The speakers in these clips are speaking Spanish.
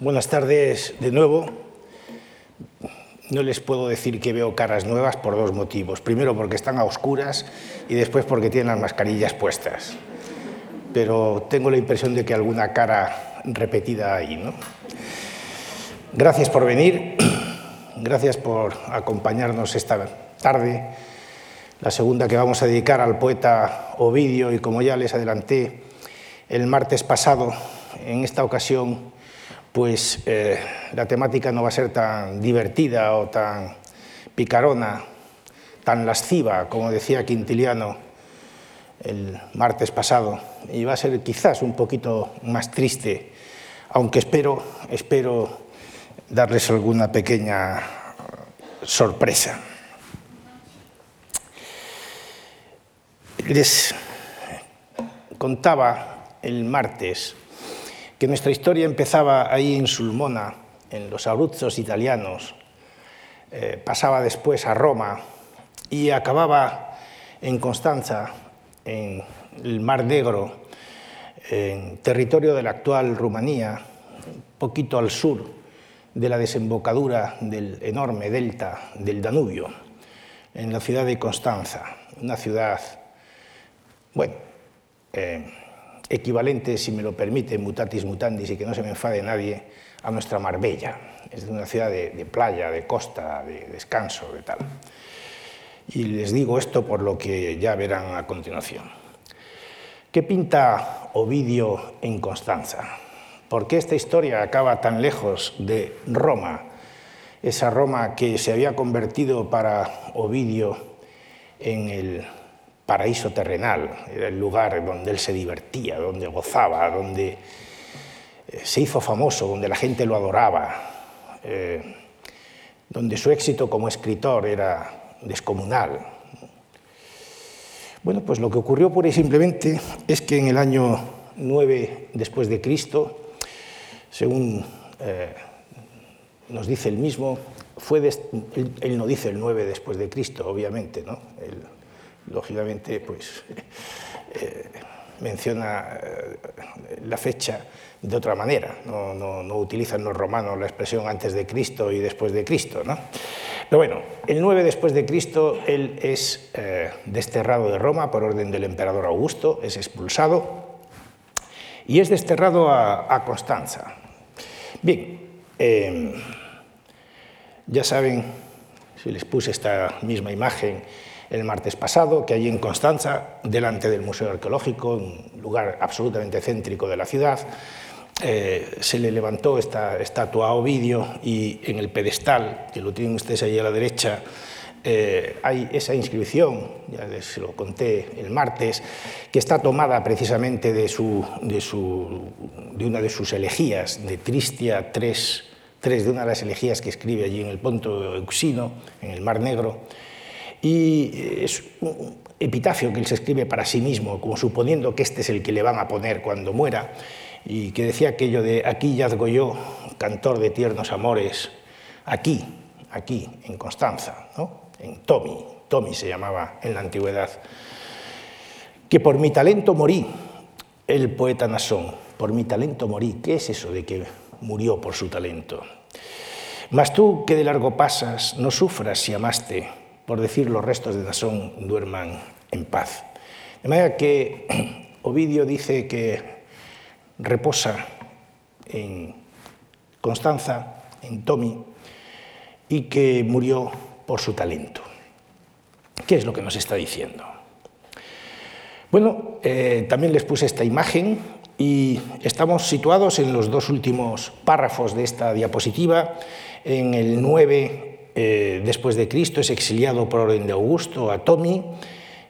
Buenas tardes de nuevo. No les puedo decir que veo caras nuevas por dos motivos. Primero porque están a oscuras y después porque tienen las mascarillas puestas. Pero tengo la impresión de que alguna cara repetida hay. ¿no? Gracias por venir. Gracias por acompañarnos esta tarde. La segunda que vamos a dedicar al poeta Ovidio y como ya les adelanté el martes pasado, en esta ocasión pues eh, la temática no va a ser tan divertida o tan picarona, tan lasciva, como decía Quintiliano el martes pasado, y va a ser quizás un poquito más triste, aunque espero, espero darles alguna pequeña sorpresa. Les contaba el martes que nuestra historia empezaba ahí en Sulmona, en los Abruzos italianos, eh, pasaba después a Roma y acababa en Constanza, en el Mar Negro, en territorio de la actual Rumanía, poquito al sur de la desembocadura del enorme delta del Danubio, en la ciudad de Constanza, una ciudad, bueno, eh, equivalente, si me lo permite, mutatis mutandis y que no se me enfade nadie, a nuestra Marbella. Es una ciudad de, de playa, de costa, de descanso, de tal. Y les digo esto por lo que ya verán a continuación. ¿Qué pinta Ovidio en Constanza? ¿Por qué esta historia acaba tan lejos de Roma? Esa Roma que se había convertido para Ovidio en el paraíso terrenal, era el lugar donde él se divertía, donde gozaba, donde eh, se hizo famoso, donde la gente lo adoraba, eh, donde su éxito como escritor era descomunal. Bueno, pues lo que ocurrió pura y simplemente es que en el año 9 después de Cristo, según eh, nos dice el mismo, fue él, no dice el 9 después de Cristo, obviamente, ¿no? Lógicamente, pues eh, menciona eh, la fecha de otra manera, no, no, utilizan los romanos la expresión antes de Cristo y después de Cristo. ¿no? Pero bueno, el 9 después de Cristo, él es eh, desterrado de Roma por orden del emperador Augusto, es expulsado y es desterrado a, a Constanza. Bien, ya saben, si les puse esta misma imagen, el martes pasado, que allí en Constanza, delante del Museo Arqueológico, un lugar absolutamente céntrico de la ciudad, eh, se le levantó esta estatua a Ovidio y en el pedestal, que lo tienen ustedes ahí a la derecha, eh, hay esa inscripción, ya les lo conté el martes, que está tomada precisamente de, una de sus elegías, de Tristia 3, 3, de una de las elegías que escribe allí en el Ponto Euxino, en el Mar Negro, y es un epitafio que él se escribe para sí mismo, como suponiendo que este es el que le van a poner cuando muera, y que decía aquello de aquí yazgo yo, cantor de tiernos amores, aquí, aquí, en Constanza, ¿no? en Tomi, Tomi se llamaba en la antigüedad, que por mi talento morí, el poeta Nasón, por mi talento morí, ¿qué es eso de que murió por su talento? Mas tú que de largo pasas, no sufras si amaste, por decir los restos de Nasón duerman en paz. De manera que Ovidio dice que reposa en Constanza, en Tomi, y que murió por su talento. ¿Qué es lo que nos está diciendo? Bueno, eh, también les puse esta imagen y estamos situados en los dos últimos párrafos de esta diapositiva, en el 9 eh, después de Cristo, es exiliado por orden de Augusto a Tomi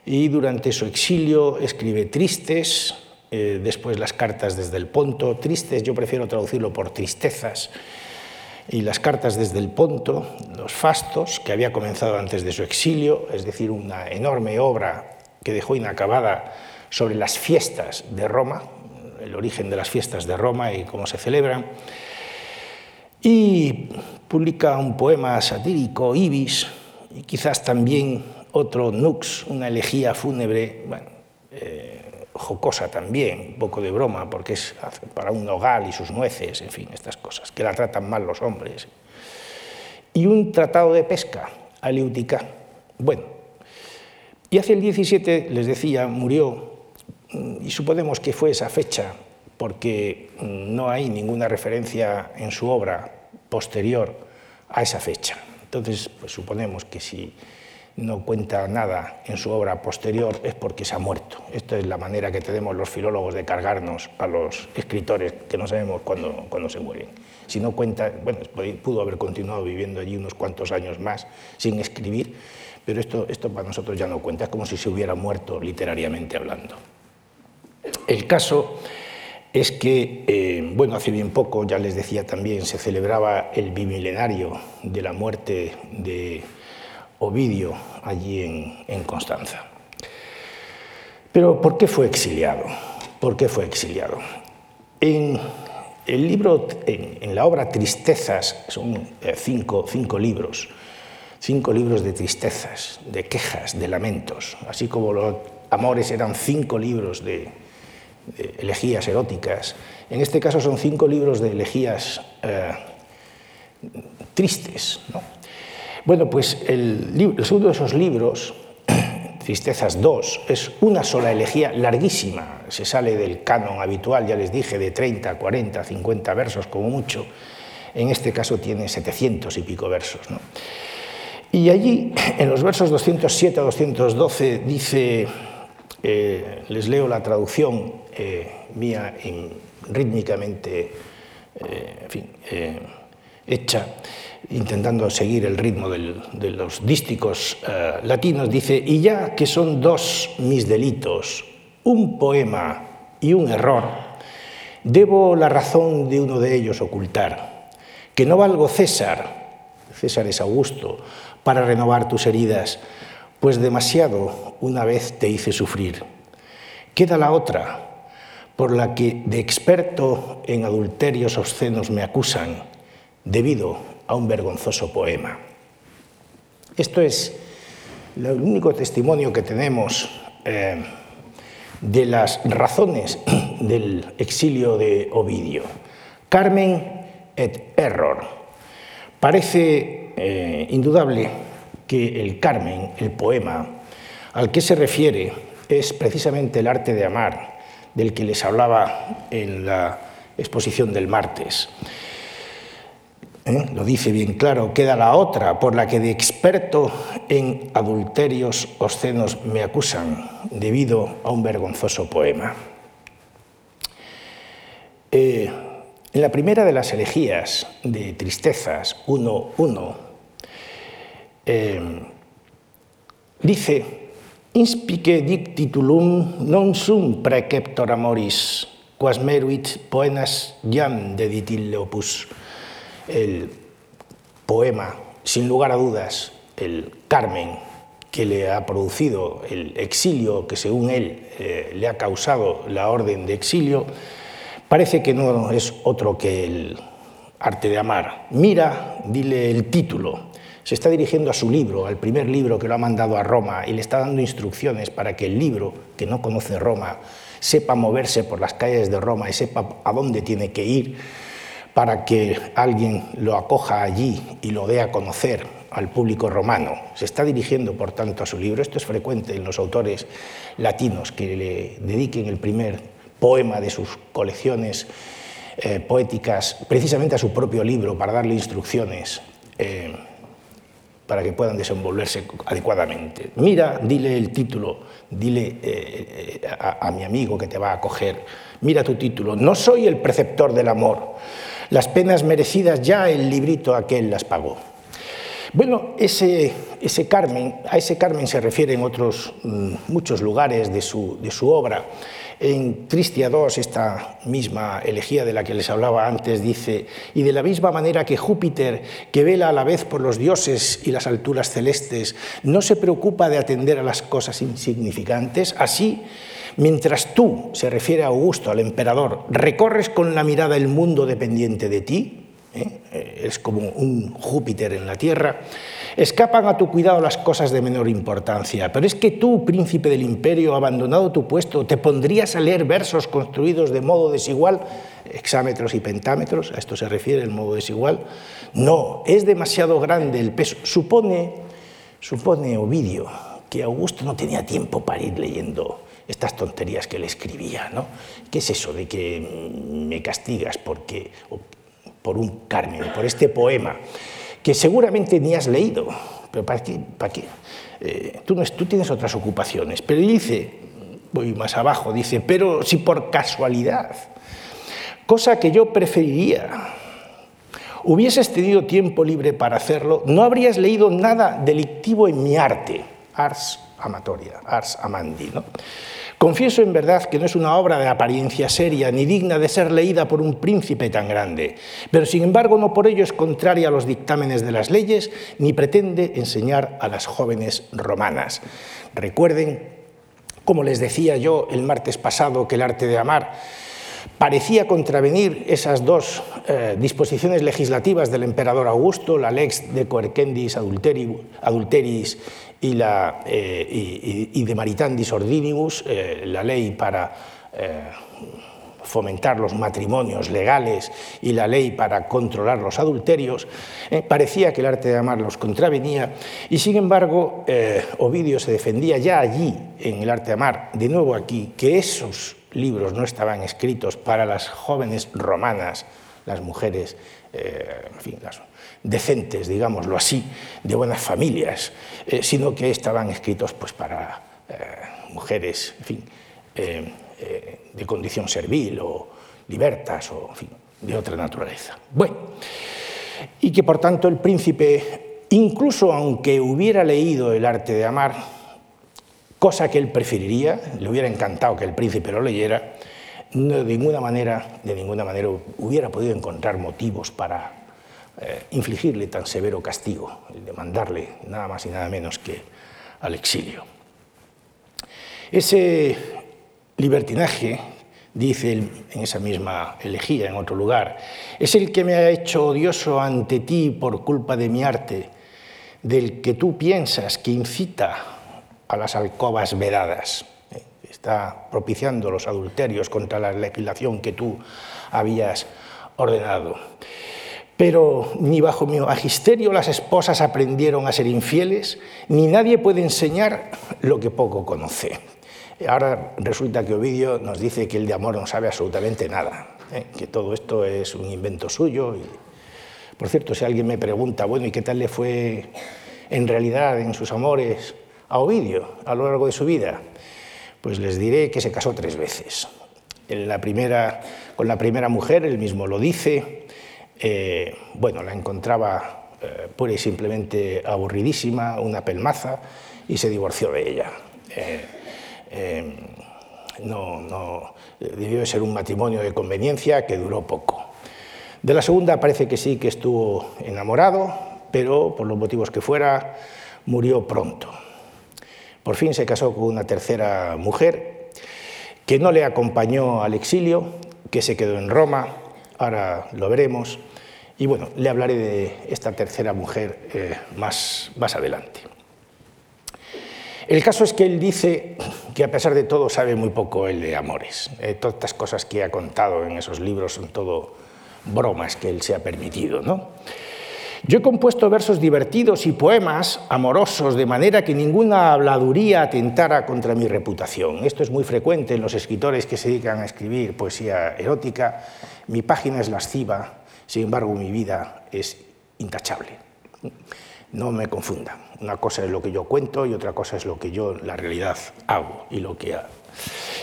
y durante su exilio escribe Tristes, eh, después las cartas desde el Ponto, Tristes yo prefiero traducirlo por tristezas, y las cartas desde el Ponto, los Fastos, que había comenzado antes de su exilio, es decir, una enorme obra que dejó inacabada sobre las fiestas de Roma, el origen de las fiestas de Roma y cómo se celebran, y publica un poema satírico, Ibis, y quizás también otro Nux, una elegía fúnebre, bueno, eh, jocosa también, un poco de broma, porque es para un nogal y sus nueces, en fin, estas cosas, que la tratan mal los hombres. Y un tratado de pesca, Aliutica. Bueno, y hace el 17, les decía, murió, y suponemos que fue esa fecha, porque no hay ninguna referencia en su obra posterior a esa fecha. Entonces, pues suponemos que si no cuenta nada en su obra posterior es porque se ha muerto. Esta es la manera que tenemos los filólogos de cargarnos a los escritores que no sabemos cuándo, se mueren. Si no cuenta, bueno, pudo haber continuado viviendo allí unos cuantos años más sin escribir, pero esto, esto para nosotros ya no cuenta, es como si se hubiera muerto literariamente hablando. El caso es que, eh, bueno, hace bien poco, ya les decía también, se celebraba el bimilenario de la muerte de Ovidio allí en, Constanza. Pero ¿por qué fue exiliado? ¿Por qué fue exiliado? En el libro, en, la obra Tristezas, son eh, cinco, cinco libros, cinco libros de tristezas, de quejas, de lamentos, así como los amores eran cinco libros de, elegías eróticas. En este caso son cinco libros de elegías eh, tristes. ¿no? Bueno, pues el, segundo de esos libros, Tristezas 2, es una sola elegía larguísima, se sale del canon habitual, ya les dije, de 30, 40, 50 versos como mucho, en este caso tiene 700 y pico versos. Y allí, en los versos 207 a 212, dice, eh, les leo la traducción eh, mía rítmicamente eh, hecha, intentando seguir el ritmo de los dísticos latinos, dice, y ya que son dos mis delitos, un poema y un error, debo la razón de uno de ellos ocultar, que no valgo César, César es Augusto, para renovar tus heridas, pues demasiado una vez te hice sufrir. Queda la otra, por la que de experto en adulterios obscenos me acusan, debido a un vergonzoso poema. Esto es el único testimonio que tenemos eh, de las razones del exilio de Ovidio. Carmen et error. Parece eh, indudable que el Carmen, el poema, al que se refiere es precisamente el arte de amar, del que les hablaba en la exposición del martes. ¿eh? lo dice bien claro, queda la otra, por la que de experto en adulterios obscenos me acusan, debido a un vergonzoso poema. Eh, en la primera de las elegías de Tristezas 1.1, eh, dice, Inspice dictitulum non sum preceptor amoris, quas meruit poenas jam deditil opus el poema, sin lugar a dudas, el Carmen, que le ha producido el exilio que según él eh, le ha causado la orden de exilio, parece que no es otro que el arte de amar. Mira, dile el título. Se está dirigiendo a su libro, al primer libro que lo ha mandado a Roma, y le está dando instrucciones para que el libro, que no conoce Roma, sepa moverse por las calles de Roma y sepa a dónde tiene que ir para que alguien lo acoja allí y lo dé a conocer al público romano. Se está dirigiendo, por tanto, a su libro. Esto es frecuente en los autores latinos que le dediquen el primer poema de sus colecciones eh, poéticas precisamente a su propio libro para darle instrucciones eh, para que puedan desenvolverse adecuadamente. Mira, dile el título, dile eh, a mi amigo que te va a acoger, mira tu título, no soy el preceptor del amor, las penas merecidas ya el librito aquel las pagó. Bueno, ese, ese Carmen, a ese Carmen se refiere en otros mm, muchos lugares de su, de su obra. En Tristia II, esta misma elegía de la que les hablaba antes, dice, y de la misma manera que Júpiter, que vela a la vez por los dioses y las alturas celestes, no se preocupa de atender a las cosas insignificantes, así Mientras tú, se refiere a Augusto, al emperador, recorres con la mirada el mundo dependiente de ti, ¿eh? es como un Júpiter en la Tierra, escapan a tu cuidado las cosas de menor importancia. Pero es que tú, príncipe del imperio, abandonado tu puesto, te pondrías a leer versos construidos de modo desigual, hexámetros y pentámetros, a esto se refiere el modo desigual. No, es demasiado grande el peso. Supone, supone Ovidio que Augusto no tenía tiempo para ir leyendo estas tonterías que le escribía. ¿no? ¿Qué es eso de que me castigas porque, por un Carmen, por este poema? Que seguramente ni has leído. ¿Pero para qué? ¿Para qué? Eh, tú, no, tú tienes otras ocupaciones. Pero dice, voy más abajo, dice, pero si por casualidad, cosa que yo preferiría, hubieses tenido tiempo libre para hacerlo, no habrías leído nada delictivo en mi arte, ars amatoria, ars amandi. ¿no? Confieso en verdad que no es una obra de apariencia seria ni digna de ser leída por un príncipe tan grande, pero sin embargo no por ello es contraria a los dictámenes de las leyes ni pretende enseñar a las jóvenes romanas. Recuerden, como les decía yo el martes pasado, que el arte de amar parecía contravenir esas dos eh, disposiciones legislativas del emperador Augusto, la lex de coercendis adulteris y, la, eh, y, de maritandis ordinibus, eh, la ley para fomentar los matrimonios legales y la ley para controlar los adulterios, parecía que el arte de amar los contravenía y sin embargo Ovidio se defendía ya allí en el arte de amar, de nuevo aquí, que esos libros no estaban escritos para las jóvenes romanas, las mujeres, eh, en fin, las decentes, digámoslo así, de buenas familias, eh, sino que estaban escritos pues, para eh, mujeres, fin, de condición servil o libertas o de otra naturaleza. Bueno, y que por tanto el príncipe, incluso aunque hubiera leído el arte de amar, cosa que él preferiría, le hubiera encantado que el príncipe lo leyera, de ninguna manera, de ninguna manera hubiera podido encontrar motivos para eh, infligirle tan severo castigo, el de mandarle nada más y nada menos que al exilio. Ese libertinaje, dice en esa misma elegía, en otro lugar, es el que me ha hecho odioso ante ti por culpa de mi arte, del que tú piensas que incita a las alcobas vedadas. Está propiciando los adulterios contra la legislación que tú habías ordenado. Pero ni bajo mi magisterio las esposas aprendieron a ser infieles, ni nadie puede enseñar lo que poco conoce. Ahora resulta que Ovidio nos dice que el de amor no sabe absolutamente nada, ¿eh? que todo esto es un invento suyo. Y... Por cierto, si alguien me pregunta, bueno, ¿y qué tal le fue en realidad en sus amores? a Ovidio a lo largo de su vida? Pues les diré que se casó tres veces. En la primera, con la primera mujer, él mismo lo dice, eh, bueno, la encontraba eh, pura y simplemente aburridísima, una pelmaza, y se divorció de ella. Eh, no, no, debió de ser un matrimonio de conveniencia que duró poco. De la segunda parece que sí que estuvo enamorado, pero por los motivos que fuera, murió pronto. Por fin se casó con una tercera mujer que no le acompañó al exilio, que se quedó en Roma, ahora lo veremos, y bueno, le hablaré de esta tercera mujer eh, más, más adelante. El caso es que él dice que a pesar de todo sabe muy poco él de amores. Eh, todas estas cosas que ha contado en esos libros son todo bromas que él se ha permitido. ¿no? Yo he compuesto versos divertidos y poemas amorosos de manera que ninguna habladuría atentara contra mi reputación. Esto es muy frecuente en los escritores que se dedican a escribir poesía erótica. Mi página es lasciva, sin embargo mi vida es intachable. No me confunda. Una cosa es lo que yo cuento y otra cosa es lo que yo en la realidad hago y lo que hago.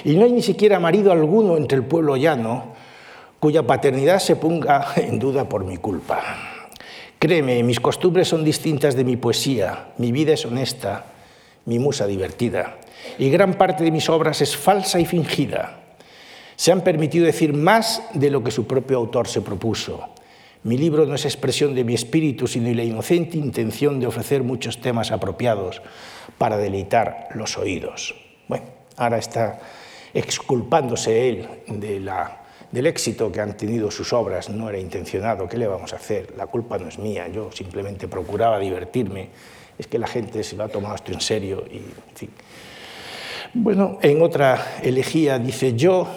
Y no hay ni siquiera marido alguno entre el pueblo llano cuya paternidad se ponga en duda por mi culpa. Créeme, mis costumbres son distintas de mi poesía, mi vida es honesta, mi musa divertida, y gran parte de mis obras es falsa y fingida. Se han permitido decir más de lo que su propio autor se propuso. Mi libro no es expresión de mi espíritu, sino la inocente intención de ofrecer muchos temas apropiados para deleitar los oídos. Bueno, ahora está exculpándose él del éxito que han tenido sus obras no era intencionado, ¿qué le vamos a hacer? La culpa no es mía, yo simplemente procuraba divertirme, es que la gente se lo ha tomado esto en serio y, en. Bueno, en otra elegía dice yo,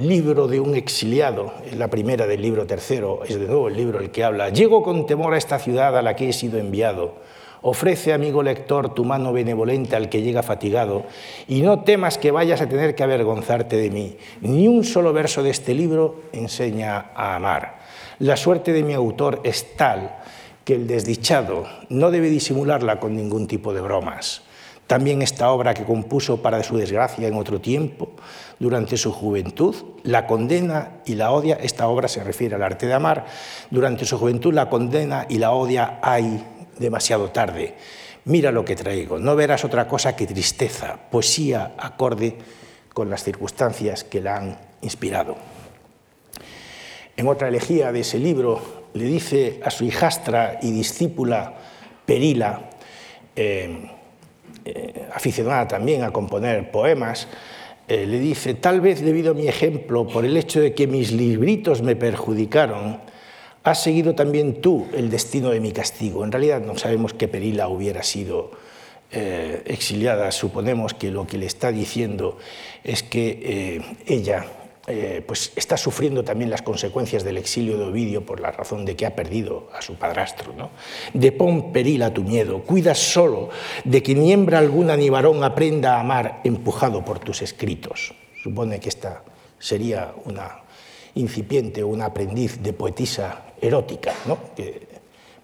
libro de un exiliado, la primera del libro tercero, es de nuevo el libro el que habla, llego con temor a esta ciudad a la que he sido enviado, Ofrece, amigo lector, tu mano benevolente al que llega fatigado, y no temas que vayas a tener que avergonzarte de mí. Ni un solo verso de este libro enseña a amar. La suerte de mi autor es tal que el desdichado no debe disimularla con ningún tipo de bromas. También esta obra que compuso para su desgracia en otro tiempo, durante su juventud, la condena y la odia, esta obra se refiere al arte de amar, durante su juventud la condena y la odia hay demasiado tarde. Mira lo que traigo, no verás otra cosa que tristeza, poesía acorde con las circunstancias que la han inspirado. En otra elegía de ese libro le dice a su hijastra y discípula Perila, eh, eh, aficionada también a componer poemas, eh, le dice, tal vez debido a mi ejemplo, por el hecho de que mis libritos me perjudicaron, has seguido también tú el destino de mi castigo. En realidad no sabemos que Perila hubiera sido eh, exiliada, suponemos que lo que le está diciendo es que eh, ella eh, pues está sufriendo también las consecuencias del exilio de Ovidio por la razón de que ha perdido a su padrastro. ¿no? Depón perila tu miedo, cuida solo de que ni hembra alguna ni varón aprenda a amar empujado por tus escritos. Supone que esta sería una incipiente o un aprendiz de poetisa erótica, ¿no? que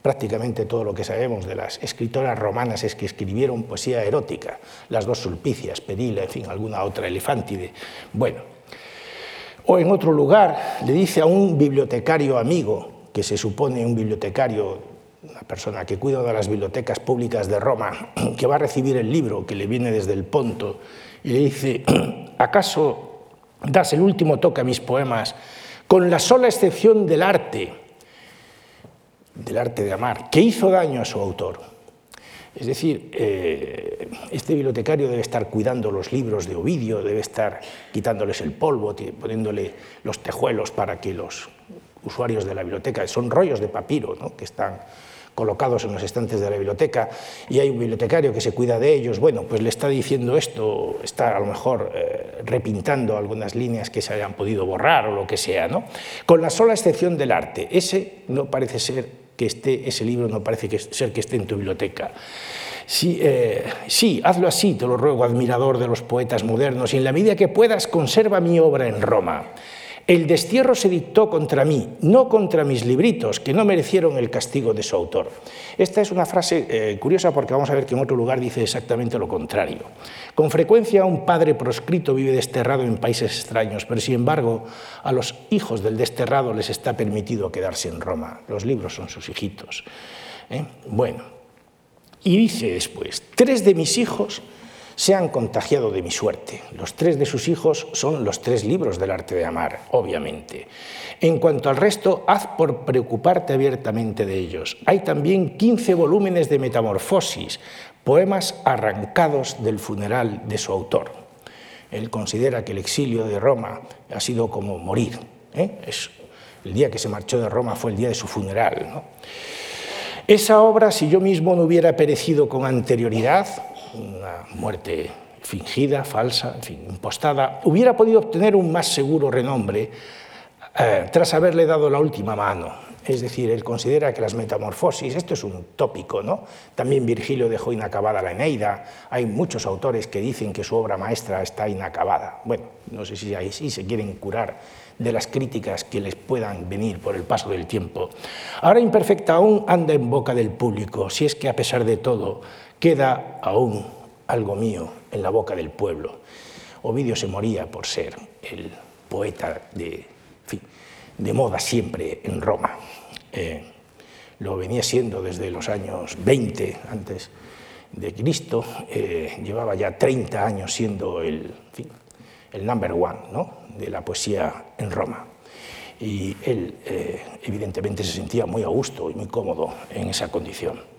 prácticamente todo lo que sabemos de las escritoras romanas es que escribieron poesía erótica, las dos sulpicias, Perila, en fin, alguna otra, Elefántide. Bueno, o en otro lugar le dice a un bibliotecario amigo, que se supone un bibliotecario, una persona que cuida de las bibliotecas públicas de Roma, que va a recibir el libro que le viene desde el Ponto, y le dice, ¿acaso das el último toque a mis poemas con la sola excepción del arte? del arte de amar, que hizo daño a su autor. Es decir, eh, este bibliotecario debe estar cuidando los libros de Ovidio, debe estar quitándoles el polvo, poniéndole los tejuelos para que los usuarios de la biblioteca, son rollos de papiro que están colocados en los estantes de la biblioteca y hay un bibliotecario que se cuida de ellos, bueno, pues le está diciendo esto, está a lo mejor eh, repintando algunas líneas que se hayan podido borrar o lo que sea, ¿no? Con la sola excepción del arte, ese no parece ser que esté ese libro, no parece que ser que esté en tu biblioteca. Sí, eh, sí, hazlo así, te lo ruego, admirador de los poetas modernos, y en la medida que puedas, conserva mi obra en Roma. El destierro se dictó contra mí, no contra mis libritos, que no merecieron el castigo de su autor. Esta es una frase eh, curiosa porque vamos a ver que en otro lugar dice exactamente lo contrario. Con frecuencia un padre proscrito vive desterrado en países extraños, pero sin embargo a los hijos del desterrado les está permitido quedarse en Roma. Los libros son sus hijitos. ¿eh? Bueno, y dice después, tres de mis hijos se han contagiado de mi suerte. Los tres de sus hijos son los tres libros del arte de amar, obviamente. En cuanto al resto, haz por preocuparte abiertamente de ellos. Hay también 15 volúmenes de metamorfosis, poemas arrancados del funeral de su autor. Él considera que el exilio de Roma ha sido como morir. ¿eh? El día que se marchó de Roma fue el día de su funeral. Esa obra, si yo mismo no hubiera perecido con anterioridad, una muerte fingida, falsa, en fin, impostada, hubiera podido obtener un más seguro renombre eh, tras haberle dado la última mano. Es decir, él considera que las metamorfosis, esto es un tópico, ¿no? También Virgilio dejó inacabada la Eneida, hay muchos autores que dicen que su obra maestra está inacabada. Bueno, no sé si ahí sí se quieren curar de las críticas que les puedan venir por el paso del tiempo. Ahora imperfecta aún anda en boca del público, si es que a pesar de todo queda aún algo mío en la boca del pueblo. Ovidio se moría por ser el poeta de, moda siempre en Roma. Eh, lo venía siendo desde los años 20 antes de Cristo, eh, llevaba ya 30 años siendo el, el number one de la poesía en Roma. Y él eh, evidentemente se sentía muy a gusto y muy cómodo en esa condición.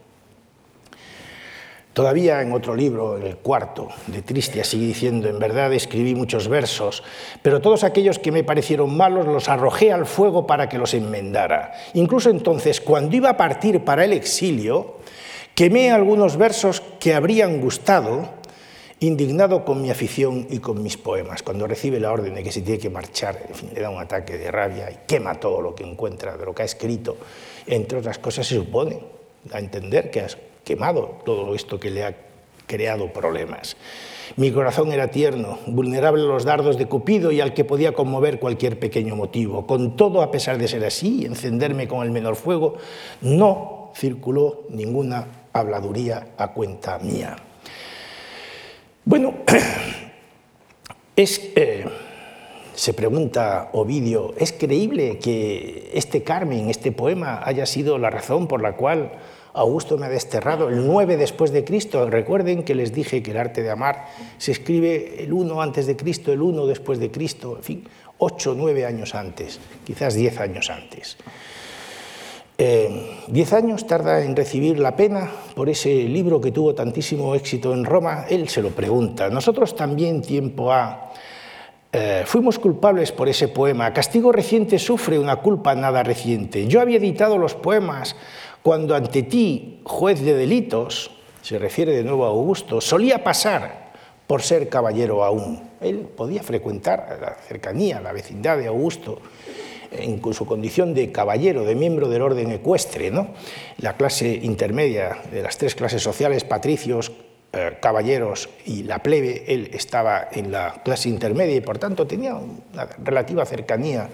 Todavía en otro libro, en el cuarto, de Tristia, sigue diciendo, en verdad escribí muchos versos, pero todos aquellos que me parecieron malos los arrojé al fuego para que los enmendara. Incluso entonces, cuando iba a partir para el exilio, quemé algunos versos que habrían gustado, indignado con mi afición y con mis poemas. Cuando recibe la orden de que se tiene que marchar, en fin, le da un ataque de rabia y quema todo lo que encuentra de lo que ha escrito. Entre otras cosas, se supone a entender que quemado todo esto que le ha creado problemas. Mi corazón era tierno, vulnerable a los dardos de Cupido y al que podía conmover cualquier pequeño motivo. Con todo, a pesar de ser así encenderme con el menor fuego, no circuló ninguna habladuría a cuenta mía. Bueno, es, eh, se pregunta Ovidio, ¿es creíble que este Carmen, este poema, haya sido la razón por la cual Augusto me ha desterrado el 9 después de Cristo. Recuerden que les dije que el arte de amar se escribe el 1 antes de Cristo, el 1 después de Cristo, en fin, 8 o 9 años antes, quizás 10 años antes. Eh, diez años tarda en recibir la pena por ese libro que tuvo tantísimo éxito en Roma. Él se lo pregunta. Nosotros también tiempo ha... Eh, fuimos culpables por ese poema. Castigo reciente sufre una culpa nada reciente. Yo había editado los poemas cuando ante ti, juez de delitos, se refiere de nuevo a Augusto, solía pasar por ser caballero aún. Él podía frecuentar la cercanía, la vecindad de Augusto, en su condición de caballero, de miembro del orden ecuestre, ¿no? la clase intermedia de las tres clases sociales, patricios, eh, caballeros y la plebe, él estaba en la clase intermedia y por tanto tenía una relativa cercanía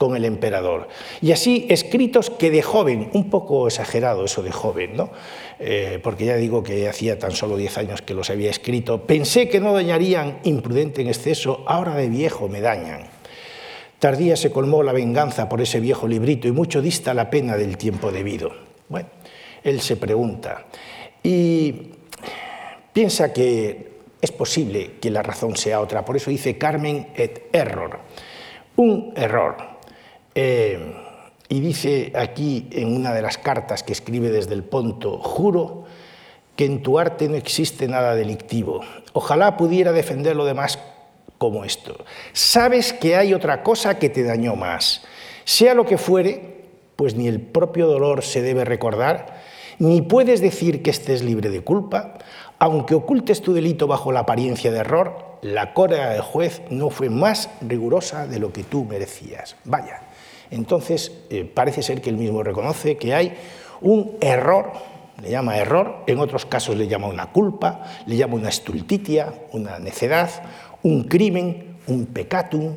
con el emperador. Y así escritos que de joven, un poco exagerado eso de joven, ¿no? Eh, porque ya digo que hacía tan solo 10 años que los había escrito, pensé que no dañarían imprudente en exceso, ahora de viejo me dañan. Tardía se colmó la venganza por ese viejo librito y mucho dista la pena del tiempo debido. Bueno, él se pregunta y piensa que es posible que la razón sea otra, por eso dice Carmen et error, un error. Eh, y dice aquí en una de las cartas que escribe desde el Ponto, juro que en tu arte no existe nada delictivo. Ojalá pudiera defender lo demás como esto. Sabes que hay otra cosa que te dañó más. Sea lo que fuere, pues ni el propio dolor se debe recordar, ni puedes decir que estés libre de culpa, aunque ocultes tu delito bajo la apariencia de error, la cólera del juez no fue más rigurosa de lo que tú merecías. Vaya, entonces, eh, parece ser que él mismo reconoce que hay un error, le llama error, en otros casos le llama una culpa, le llama una estultitia, una necedad, un crimen, un pecatum,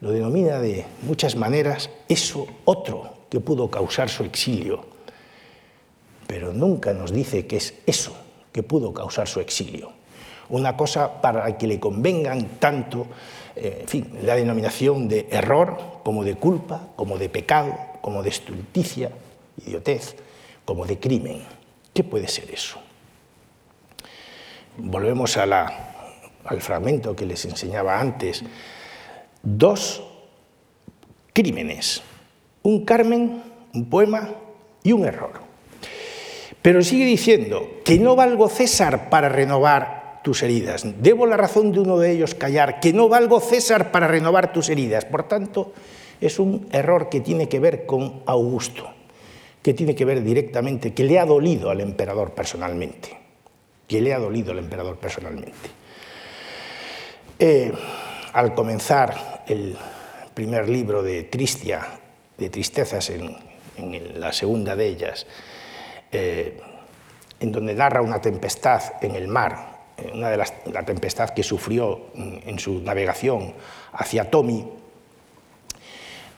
lo denomina de muchas maneras eso otro que pudo causar su exilio, pero nunca nos dice que es eso que pudo causar su exilio. Una cosa para que le convengan tanto eh, en fin, la denominación de error, como de culpa, como de pecado, como de estulticia, idiotez, como de crimen. ¿Qué puede ser eso? Volvemos al fragmento que les enseñaba antes. Dos crímenes, un carmen, un poema y un error. Pero sigue diciendo que no valgo César para renovar heridas. Debo la razón de uno de ellos callar, que no valgo César para renovar tus heridas. Por tanto, es un error que tiene que ver con Augusto, que tiene que ver directamente, que le ha dolido al emperador personalmente, que le ha dolido al emperador personalmente. Eh, al comenzar el primer libro de Tristia, de tristezas en, la segunda de ellas, eh, en donde narra una tempestad en el mar, una de las, la tempestad que sufrió en su navegación hacia Tomi,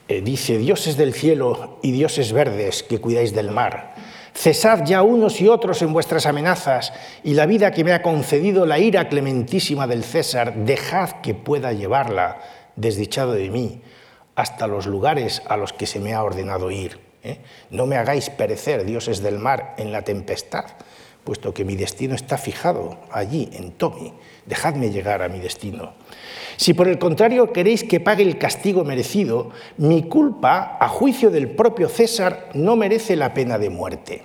eh, dice, dioses del cielo y dioses verdes que cuidáis del mar, cesad ya unos y otros en vuestras amenazas y la vida que me ha concedido la ira clementísima del César, dejad que pueda llevarla, desdichado de mí, hasta los lugares a los que se me ha ordenado ir. ¿eh? No me hagáis perecer, dioses del mar, en la tempestad, puesto que mi destino está fijado allí, en Tomi. Dejadme llegar a mi destino. Si por el contrario queréis que pague el castigo merecido, mi culpa, a juicio del propio César, no merece la pena de muerte.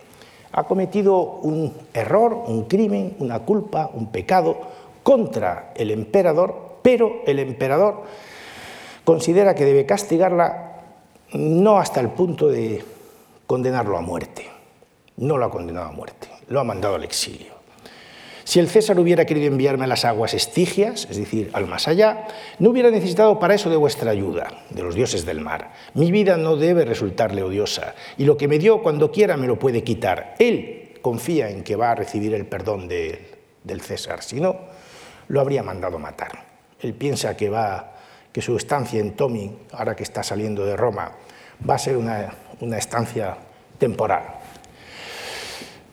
ha cometido un error, un crimen, una culpa, un pecado contra el emperador, pero el emperador considera que debe castigarla no hasta el punto de condenarlo a muerte. No lo ha condenado a muerte, lo ha mandado al exilio. Si el César hubiera querido enviarme a las aguas estigias, es decir, al más allá, no hubiera necesitado para eso de vuestra ayuda, de los dioses del mar. Mi vida no debe resultarle odiosa, y lo que me dio cuando quiera me lo puede quitar. Él confía en que va a recibir el perdón del César, si no, lo habría mandado matar. Él piensa que, va, que su estancia en Tomi, ahora que está saliendo de Roma, va a ser una, una estancia temporal.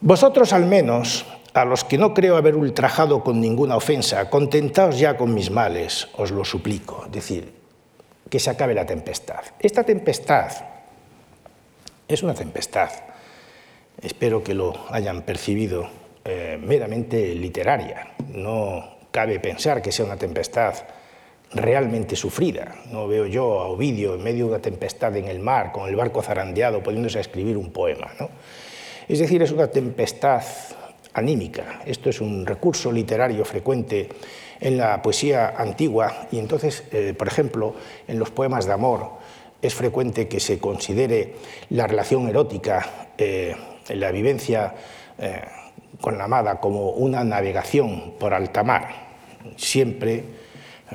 Vosotros al menos a los que no creo haber ultrajado con ninguna ofensa, contentaos ya con mis males, os lo suplico. Es decir, que se acabe la tempestad. Esta tempestad es una tempestad, espero que lo hayan percibido, eh, meramente literaria. No cabe pensar que sea una tempestad realmente sufrida. No veo yo a Ovidio en medio de una tempestad en el mar, con el barco zarandeado, poniéndose a escribir un poema. ¿no? Es decir, es una tempestad anímica. Esto es un recurso literario frecuente en la poesía antigua y entonces, eh, por ejemplo, en los poemas de amor es frecuente que se considere la relación erótica, eh, la vivencia eh, con la amada como una navegación por alta mar, siempre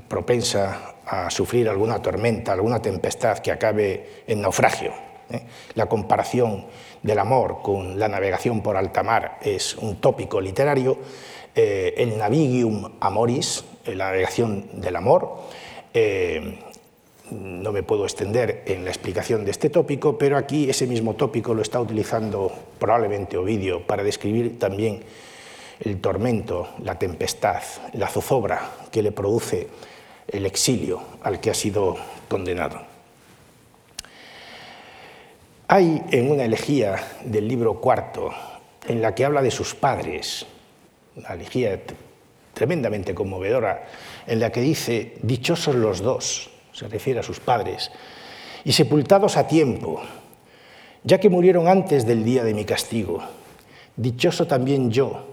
propensa a sufrir alguna tormenta, alguna tempestad que acabe en naufragio. La comparación del amor con la navegación por alta mar es un tópico literario, eh, el navigium amoris, eh, la navegación del amor. Eh, no me puedo extender en la explicación de este tópico, pero aquí ese mismo tópico lo está utilizando probablemente Ovidio para describir también el tormento, la tempestad, la zozobra que le produce el exilio al que ha sido condenado. Hay en una elegía del libro cuarto, en la que habla de sus padres, una elegía tremendamente conmovedora, en la que dice, dichosos los dos, se refiere a sus padres, y sepultados a tiempo, ya que murieron antes del día de mi castigo. Dichoso también yo,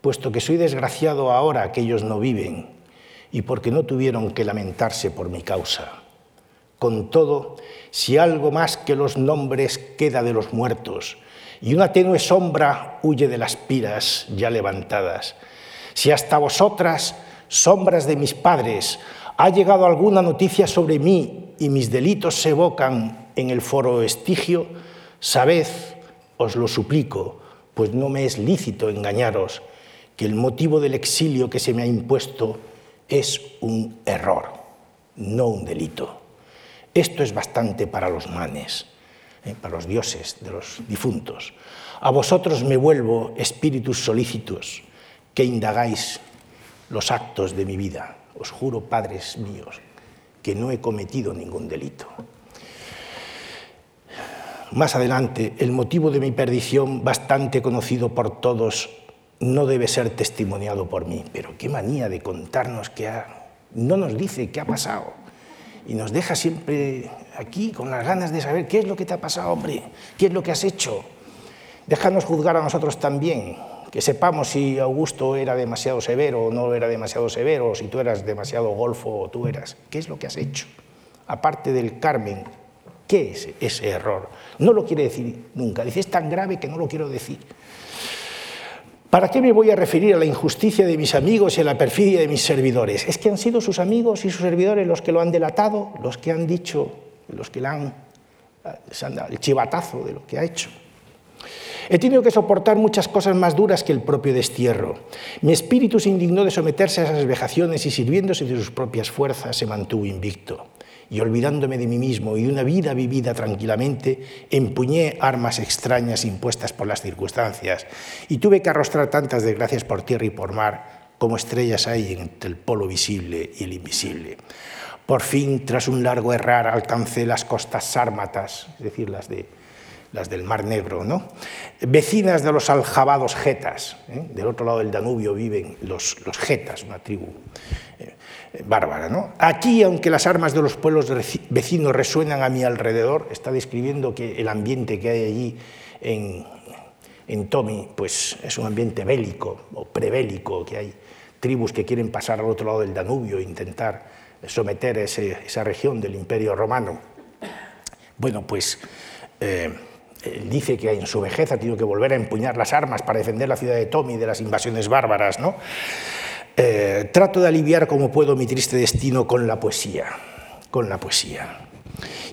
puesto que soy desgraciado ahora que ellos no viven, y porque no tuvieron que lamentarse por mi causa. Con todo, si algo más que los nombres queda de los muertos, y una tenue sombra huye de las piras ya levantadas, si hasta vosotras, sombras de mis padres, ha llegado alguna noticia sobre mí y mis delitos se evocan en el foro estigio, sabed, os lo suplico, pues no me es lícito engañaros, que el motivo del exilio que se me ha impuesto es un error, no un delito. Esto es bastante para los manes, eh, para los dioses de los difuntos. A vosotros me vuelvo, espíritus solícitos, que indagáis los actos de mi vida. Os juro, padres míos, que no he cometido ningún delito. Más adelante, el motivo de mi perdición, bastante conocido por todos, no debe ser testimoniado por mí. Pero qué manía de contarnos que no nos dice qué ha pasado y nos deja siempre aquí con las ganas de saber qué es lo que te ha pasado, hombre, qué es lo que has hecho. Déjanos juzgar a nosotros también, que sepamos si Augusto era demasiado severo o no era demasiado severo, o si tú eras demasiado golfo o tú eras. ¿Qué es lo que has hecho? Aparte del Carmen, ¿qué es ese error? No lo quiere decir nunca. Dice, es tan grave que no lo quiero decir. ¿Para qué me voy a referir a la injusticia de mis amigos y a la perfidia de mis servidores? Es que han sido sus amigos y sus servidores los que lo han delatado, los que han dicho, los que le han, dado el chivatazo de lo que ha hecho. He tenido que soportar muchas cosas más duras que el propio destierro. Mi espíritu se indignó de someterse a esas vejaciones y sirviéndose de sus propias fuerzas se mantuvo invicto y olvidándome de mí mismo y una vida vivida tranquilamente, empuñé armas extrañas impuestas por las circunstancias y tuve que arrostrar tantas desgracias por tierra y por mar como estrellas hay entre el polo visible y el invisible. Por fin, tras un largo errar, alcancé las costas sármatas, es decir, las, de, las del Mar Negro, ¿no? vecinas de los aljabados getas. ¿eh? Del otro lado del Danubio viven los, los getas, una tribu eh, bárbara. ¿no? Aquí, aunque las armas de los pueblos vecinos resuenan a mi alrededor, está describiendo que el ambiente que hay allí en, en pues es un ambiente bélico o prebélico, que hay tribus que quieren pasar al otro lado del Danubio e intentar someter esa región del Imperio Romano. Bueno, pues eh, dice que en su vejez ha tenido que volver a empuñar las armas para defender la ciudad de Tomi de las invasiones bárbaras. ¿no? Eh, trato de aliviar como puedo mi triste destino con la poesía, con la poesía.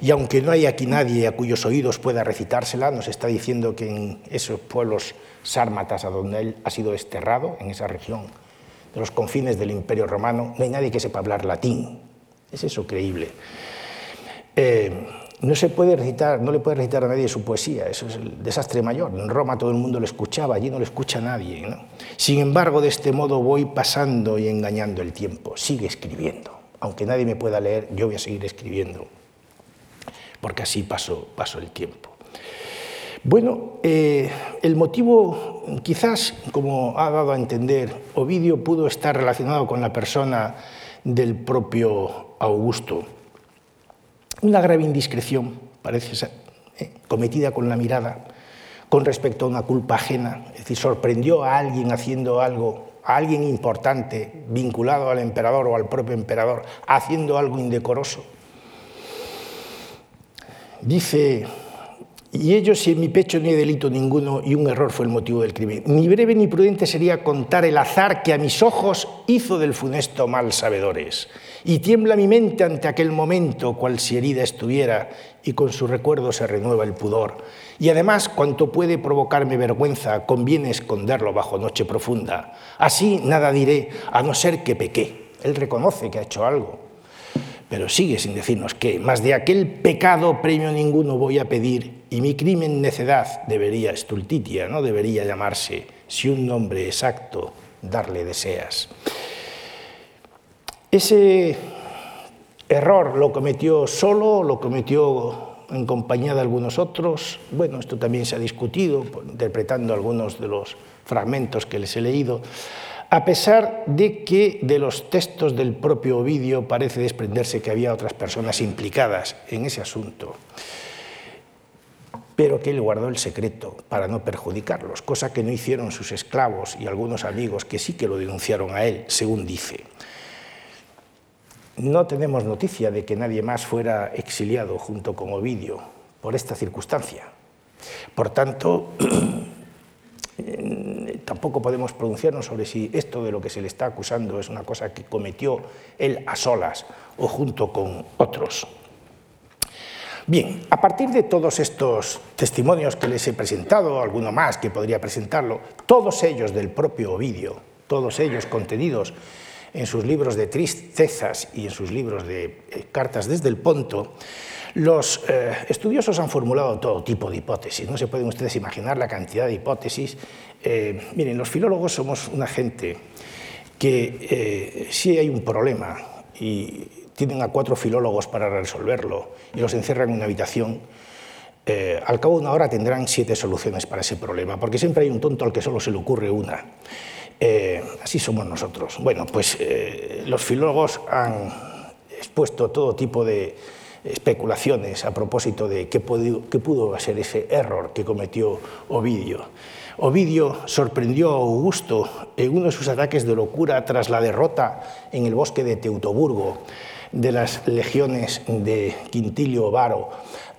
Y aunque no hay aquí nadie a cuyos oídos pueda recitársela, nos está diciendo que en esos pueblos sármatas a donde él ha sido desterrado, en esa región de los confines del Imperio Romano, no hay nadie que sepa hablar latín. Es eso creíble. Eh, no se puede recitar, no le puede recitar a nadie su poesía, eso es el desastre mayor. En Roma todo el mundo lo escuchaba, allí no lo escucha nadie. Sin embargo, de este modo voy pasando y engañando el tiempo. Sigue escribiendo. Aunque nadie me pueda leer, yo voy a seguir escribiendo porque así pasó, pasó el tiempo. Bueno, eh, el motivo, quizás, como ha dado a entender, Ovidio pudo estar relacionado con la persona del propio Augusto. Una grave indiscreción, parece ser, eh, cometida con la mirada, con respecto a una culpa ajena, es decir, sorprendió a alguien haciendo algo, a alguien importante, vinculado al emperador o al propio emperador, haciendo algo indecoroso. Dice, y ellos si en mi pecho no hay delito ninguno y un error fue el motivo del crimen. Ni breve ni prudente sería contar el azar que a mis ojos hizo del funesto mal sabedores. Y tiembla mi mente ante aquel momento, cual si herida estuviera, y con su recuerdo se renueva el pudor. Y además, cuanto puede provocarme vergüenza, conviene esconderlo bajo noche profunda. Así nada diré, a no ser que pequé. Él reconoce que ha hecho algo, pero sigue sin decirnos qué. Más de aquel pecado premio ninguno voy a pedir, y mi crimen necedad debería, estultitia, no debería llamarse, si un nombre exacto darle deseas. Ese error lo cometió solo, lo cometió en compañía de algunos otros. Bueno, esto también se ha discutido, interpretando algunos de los fragmentos que les he leído a pesar de que de los textos del propio Ovidio parece desprenderse que había otras personas implicadas en ese asunto, pero que él guardó el secreto para no perjudicarlos, cosa que no hicieron sus esclavos y algunos amigos que sí que lo denunciaron a él, según dice. No tenemos noticia de que nadie más fuera exiliado junto con Ovidio por esta circunstancia. Por tanto, tampoco podemos pronunciarnos sobre si esto de lo que se le está acusando es una cosa que cometió él a solas o junto con otros. Bien, a partir de todos estos testimonios que les he presentado, alguno más que podría presentarlo, todos ellos del propio Ovidio, todos ellos contenidos en sus libros de tristezas y en sus libros de eh, cartas desde el Ponto, los eh, estudiosos han formulado todo tipo de hipótesis. No se pueden ustedes imaginar la cantidad de hipótesis. Eh, miren, los filólogos somos una gente que si hay un problema y tienen a cuatro filólogos para resolverlo y los encierran en una habitación, al cabo de una hora tendrán siete soluciones para ese problema, porque siempre hay un tonto al que solo se le ocurre una. Eh, así somos nosotros. Bueno, pues eh, los filólogos han expuesto todo tipo de especulaciones a propósito de qué, qué pudo ser ese error que cometió Ovidio. Ovidio sorprendió a Augusto en uno de sus ataques de locura tras la derrota en el bosque de Teutoburgo de las legiones de Quintilio Varo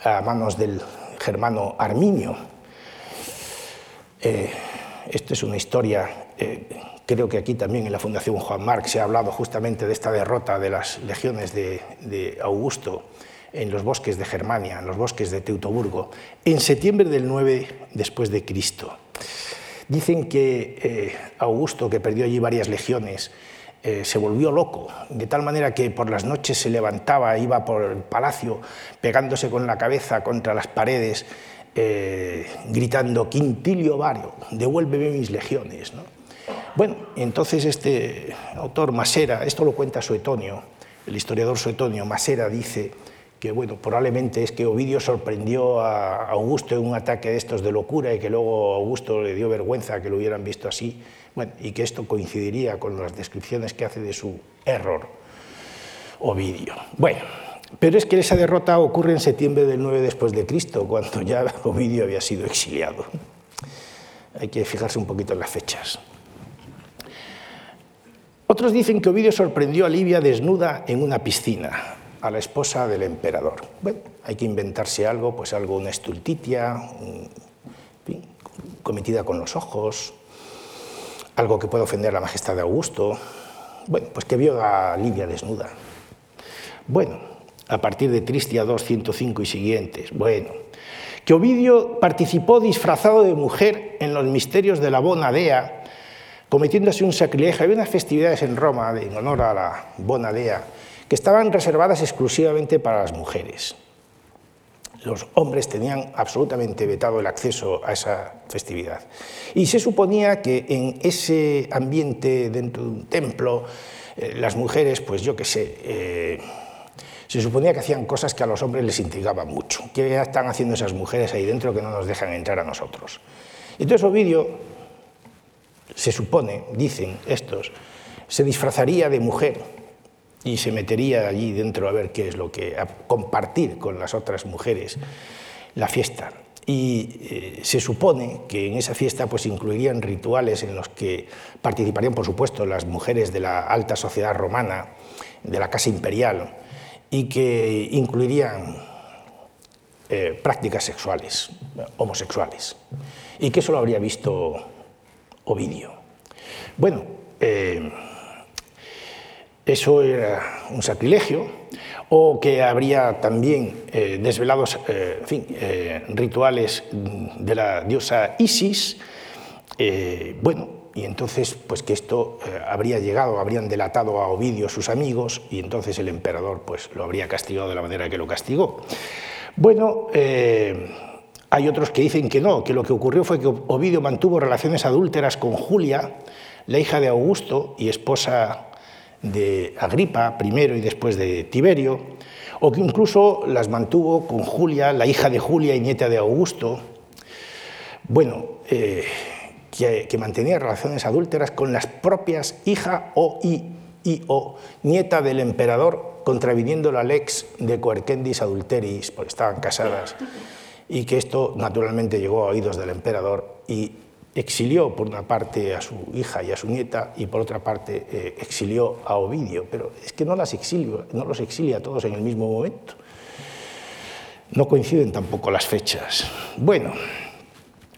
a manos del germano Arminio. Eh, esta es una historia, eh, creo que aquí también en la Fundación Juan Marc se ha hablado justamente de esta derrota de las legiones de, Augusto en los bosques de Germania, en los bosques de Teutoburgo, en septiembre del 9 después de Cristo. Dicen que eh, Augusto, que perdió allí varias legiones, eh, se volvió loco, de tal manera que por las noches se levantaba, iba por el palacio pegándose con la cabeza contra las paredes eh, gritando, Quintilio Vario, devuélveme mis legiones. Bueno, entonces este autor Masera, esto lo cuenta Suetonio, el historiador Suetonio, Masera dice que bueno, probablemente es que Ovidio sorprendió a Augusto en un ataque de estos de locura y que luego Augusto le dio vergüenza que lo hubieran visto así, bueno, y que esto coincidiría con las descripciones que hace de su error Ovidio. Bueno, pero es que esa derrota ocurre en septiembre del 9 después de Cristo, cuando ya Ovidio había sido exiliado. hay que fijarse un poquito en las fechas. Otros dicen que Ovidio sorprendió a Livia desnuda en una piscina, a la esposa del emperador. Bueno, hay que inventarse algo, pues algo, una estultitia, cometida con los ojos, algo que pueda ofender a la majestad de Augusto. Bueno, pues que vio a Livia desnuda. Bueno, a partir de Tristia 2, 105 y siguientes. Bueno, que Ovidio participó disfrazado de mujer en los misterios de la Bonadea, cometiéndose un sacrilegio. Había unas festividades en Roma en honor a la Bonadea que estaban reservadas exclusivamente para las mujeres. Los hombres tenían absolutamente vetado el acceso a esa festividad. Y se suponía que en ese ambiente dentro de un templo, eh, las mujeres, pues yo qué sé, eh, se suponía que hacían cosas que a los hombres les intrigaban mucho. ¿Qué están haciendo esas mujeres ahí dentro que no nos dejan entrar a nosotros? Entonces Ovidio, se supone, dicen estos, se disfrazaría de mujer y se metería allí dentro a ver qué es lo que... a compartir con las otras mujeres la fiesta. Y eh, se supone que en esa fiesta pues, incluirían rituales en los que participarían, por supuesto, las mujeres de la alta sociedad romana, de la casa imperial, y que incluirían eh, prácticas sexuales, homosexuales, y que eso lo habría visto Ovidio. Bueno, eh, eso era un sacrilegio, o que habría también eh, desvelados rituales de la diosa Isis, bueno, y entonces pues que esto eh, habría llegado, habrían delatado a Ovidio sus amigos y entonces el emperador pues lo habría castigado de la manera que lo castigó. Bueno, eh, hay otros que dicen que no, que lo que ocurrió fue que Ovidio mantuvo relaciones adúlteras con Julia, la hija de Augusto y esposa de Agripa primero y después de Tiberio, o que incluso las mantuvo con Julia, la hija de Julia y nieta de Augusto. Bueno, eh, que, mantenía relaciones adúlteras con las propias hija o o nieta del emperador, contraviniendo la lex de coercendis adulteris, porque estaban casadas, y que esto naturalmente llegó a oídos del emperador y exilió por una parte a su hija y a su nieta y por otra parte eh, exilió a Ovidio, pero es que no, las exilio, no los exilia a todos en el mismo momento. No coinciden tampoco las fechas. Bueno,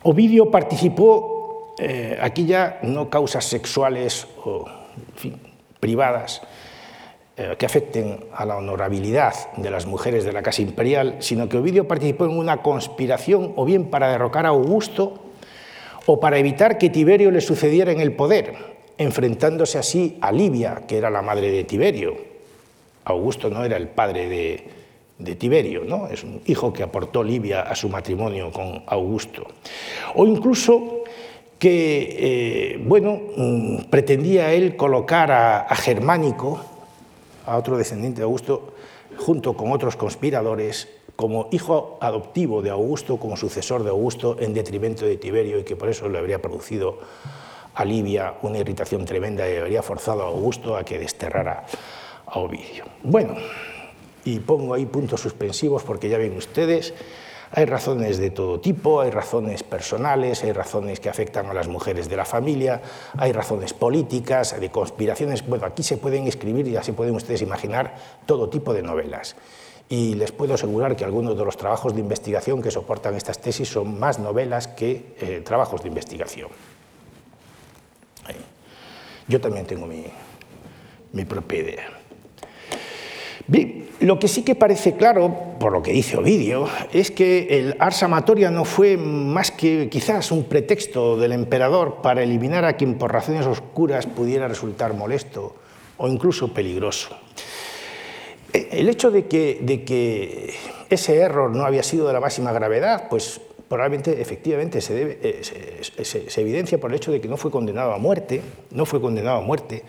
Ovidio participó eh, aquí ya no causas sexuales o privadas eh, que afecten a la honorabilidad de las mujeres de la casa imperial, sino que Ovidio participó en una conspiración o bien para derrocar a Augusto o para evitar que Tiberio le sucediera en el poder, enfrentándose así a Livia, que era la madre de Tiberio. Augusto no era el padre de, de Tiberio, ¿no? es un hijo que aportó Livia a su matrimonio con Augusto. O incluso que, eh, bueno, mm, pretendía él colocar a, Germánico, a otro descendiente de Augusto, junto con otros conspiradores, como hijo adoptivo de Augusto, como sucesor de Augusto, en detrimento de Tiberio, y que por eso le habría producido a Livia una irritación tremenda y habría forzado a Augusto a que desterrara a Ovidio. Bueno, y pongo ahí puntos suspensivos porque ya ven ustedes hay razones de todo tipo, hay razones personales, hay razones que afectan a las mujeres de la familia, hay razones políticas, de conspiraciones. Bueno, aquí se pueden escribir, ya se pueden ustedes imaginar, todo tipo de novelas. Y les puedo asegurar que algunos de los trabajos de investigación que soportan estas tesis son más novelas que eh, trabajos de investigación. Yo también tengo mi, mi propia idea. Bien, lo que sí que parece claro, por lo que dice Ovidio, es que el ars amatoria no fue más que quizás un pretexto del emperador para eliminar a quien por razones oscuras pudiera resultar molesto o incluso peligroso. El hecho de que, de ese error no había sido de la máxima gravedad, pues probablemente efectivamente se, debe, eh, evidencia por el hecho de que no fue condenado a muerte, no fue condenado a muerte,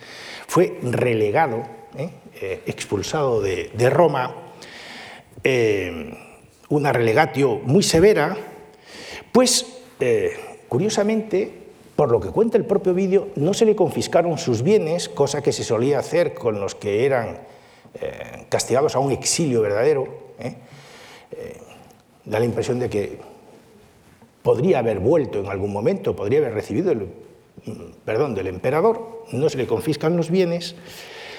fue relegado ¿eh? Eh, expulsado de, Roma, eh, una relegatio muy severa, pues curiosamente, por lo que cuenta el propio vídeo, no se le confiscaron sus bienes, cosa que se solía hacer con los que eran castigados a un exilio verdadero. da la impresión de que podría haber vuelto en algún momento, podría haber recibido el perdón del emperador, no se le confiscan los bienes,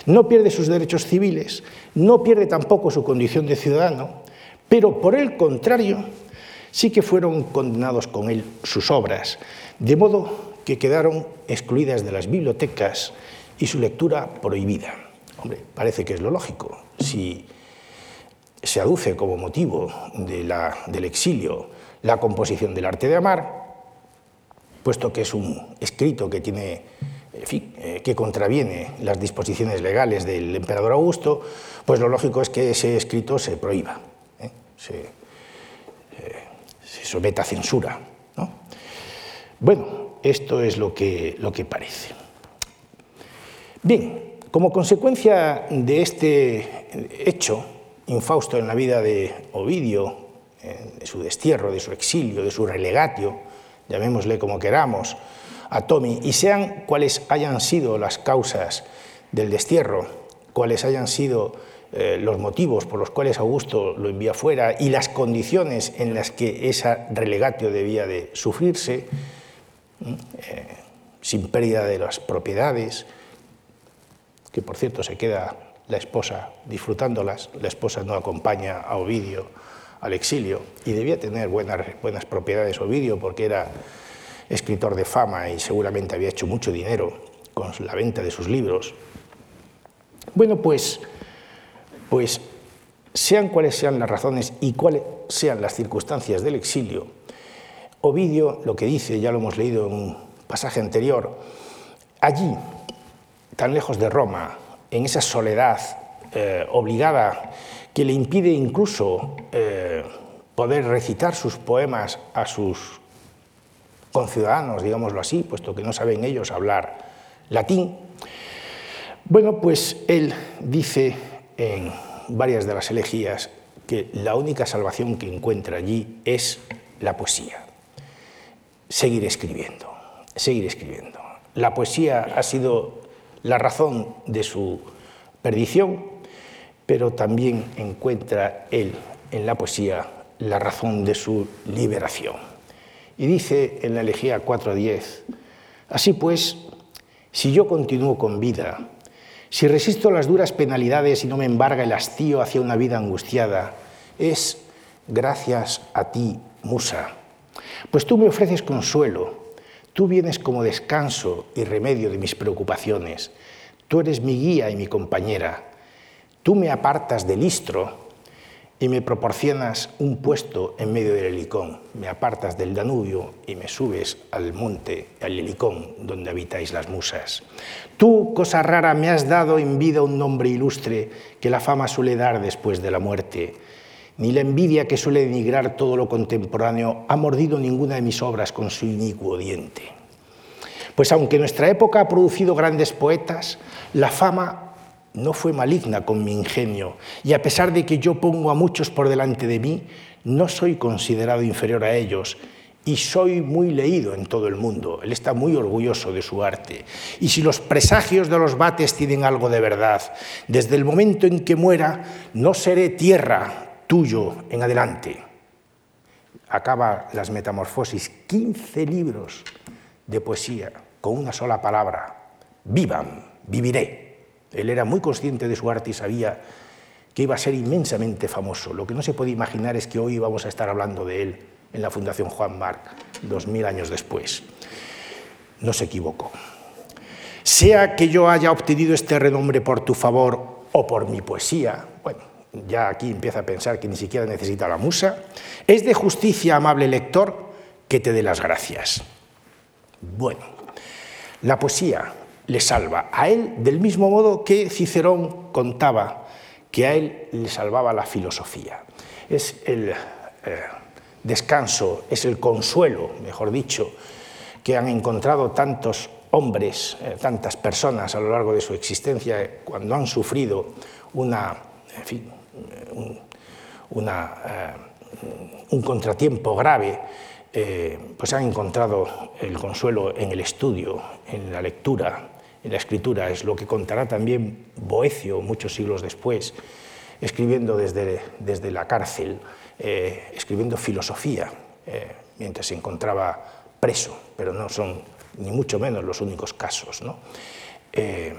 no pierde sus derechos civiles, no pierde tampoco su condición de ciudadano, pero por el contrario, sí que fueron condenados con él sus obras, de modo que quedaron excluidas de las bibliotecas y su lectura prohibida. Hombre, parece que es lo lógico. Si se aduce como motivo del exilio la composición del arte de amar, puesto que es un escrito que tiene, eh, que contraviene las disposiciones legales del emperador Augusto, pues lo lógico es que ese escrito se prohíba, ¿eh? se, eh, se, someta a censura. Bueno, esto es lo que, lo que parece. Bien, como consecuencia de este hecho infausto en la vida de Ovidio, de su destierro, de su exilio, de su relegatio, llamémosle como queramos, a Tommy, y sean cuales hayan sido las causas del destierro, cuáles hayan sido eh, los motivos por los cuales Augusto lo envía fuera y las condiciones en las que esa relegatio debía de sufrirse, eh, sin pérdida de las propiedades, que por cierto se queda la esposa disfrutándolas, la esposa no acompaña a Ovidio al exilio y debía tener buenas, buenas propiedades Ovidio porque era escritor de fama y seguramente había hecho mucho dinero con la venta de sus libros. Bueno, pues, pues sean cuales sean las razones y cuáles sean las circunstancias del exilio, Ovidio lo que dice, ya lo hemos leído en un pasaje anterior, allí, tan lejos de Roma, en esa soledad eh, obligada que le impide incluso eh, poder recitar sus poemas a sus conciudadanos, digámoslo así, puesto que no saben ellos hablar latín. Bueno, pues él dice en varias de las elegías que la única salvación que encuentra allí es la poesía. Seguir escribiendo, seguir escribiendo. La poesía ha sido la razón de su perdición, pero también encuentra él en la poesía la razón de su liberación. Y dice en la elegía 4.10, así pues, si yo continúo con vida, si resisto las duras penalidades y no me embarga el hastío hacia una vida angustiada, es gracias a ti, Musa, pues tú me ofreces consuelo, tú vienes como descanso y remedio de mis preocupaciones, tú eres mi guía y mi compañera, Tú me apartas del istro y me proporcionas un puesto en medio del helicón. Me apartas del Danubio y me subes al monte, al helicón, donde habitáis las musas. Tú, cosa rara, me has dado en vida un nombre ilustre que la fama suele dar después de la muerte. Ni la envidia que suele denigrar todo lo contemporáneo ha mordido ninguna de mis obras con su inicuo diente. Pues aunque nuestra época ha producido grandes poetas, la fama no fue maligna con mi ingenio, y a pesar de que yo pongo a muchos por delante de mí, no soy considerado inferior a ellos, y soy muy leído en todo el mundo. Él está muy orgulloso de su arte. Y si los presagios de los bates tienen algo de verdad, desde el momento en que muera, no seré tierra tuyo en adelante. Acaba las Metamorfosis, 15 libros de poesía con una sola palabra. Vivan, viviré. Él era muy consciente de su arte y sabía que iba a ser inmensamente famoso. Lo que no se puede imaginar es que hoy vamos a estar hablando de él en la Fundación Juan Marc, dos mil años después. No se equivocó. Sea que yo haya obtenido este renombre por tu favor o por mi poesía, bueno, ya aquí empieza a pensar que ni siquiera necesita la musa, es de justicia, amable lector, que te dé las gracias. Bueno, la poesía le salva. A él, del mismo modo que Cicerón contaba que a él le salvaba la filosofía. Es el eh, descanso, es el consuelo, mejor dicho, que han encontrado tantos hombres, eh, tantas personas a lo largo de su existencia cuando han sufrido una, eh, un contratiempo grave pues han encontrado el consuelo en el estudio, en la lectura, en la escritura. Es lo que contará también Boecio muchos siglos después, escribiendo desde, desde la cárcel, eh, escribiendo filosofía. Eh, mientras se encontraba preso, pero no son ni mucho menos los únicos casos. Eh,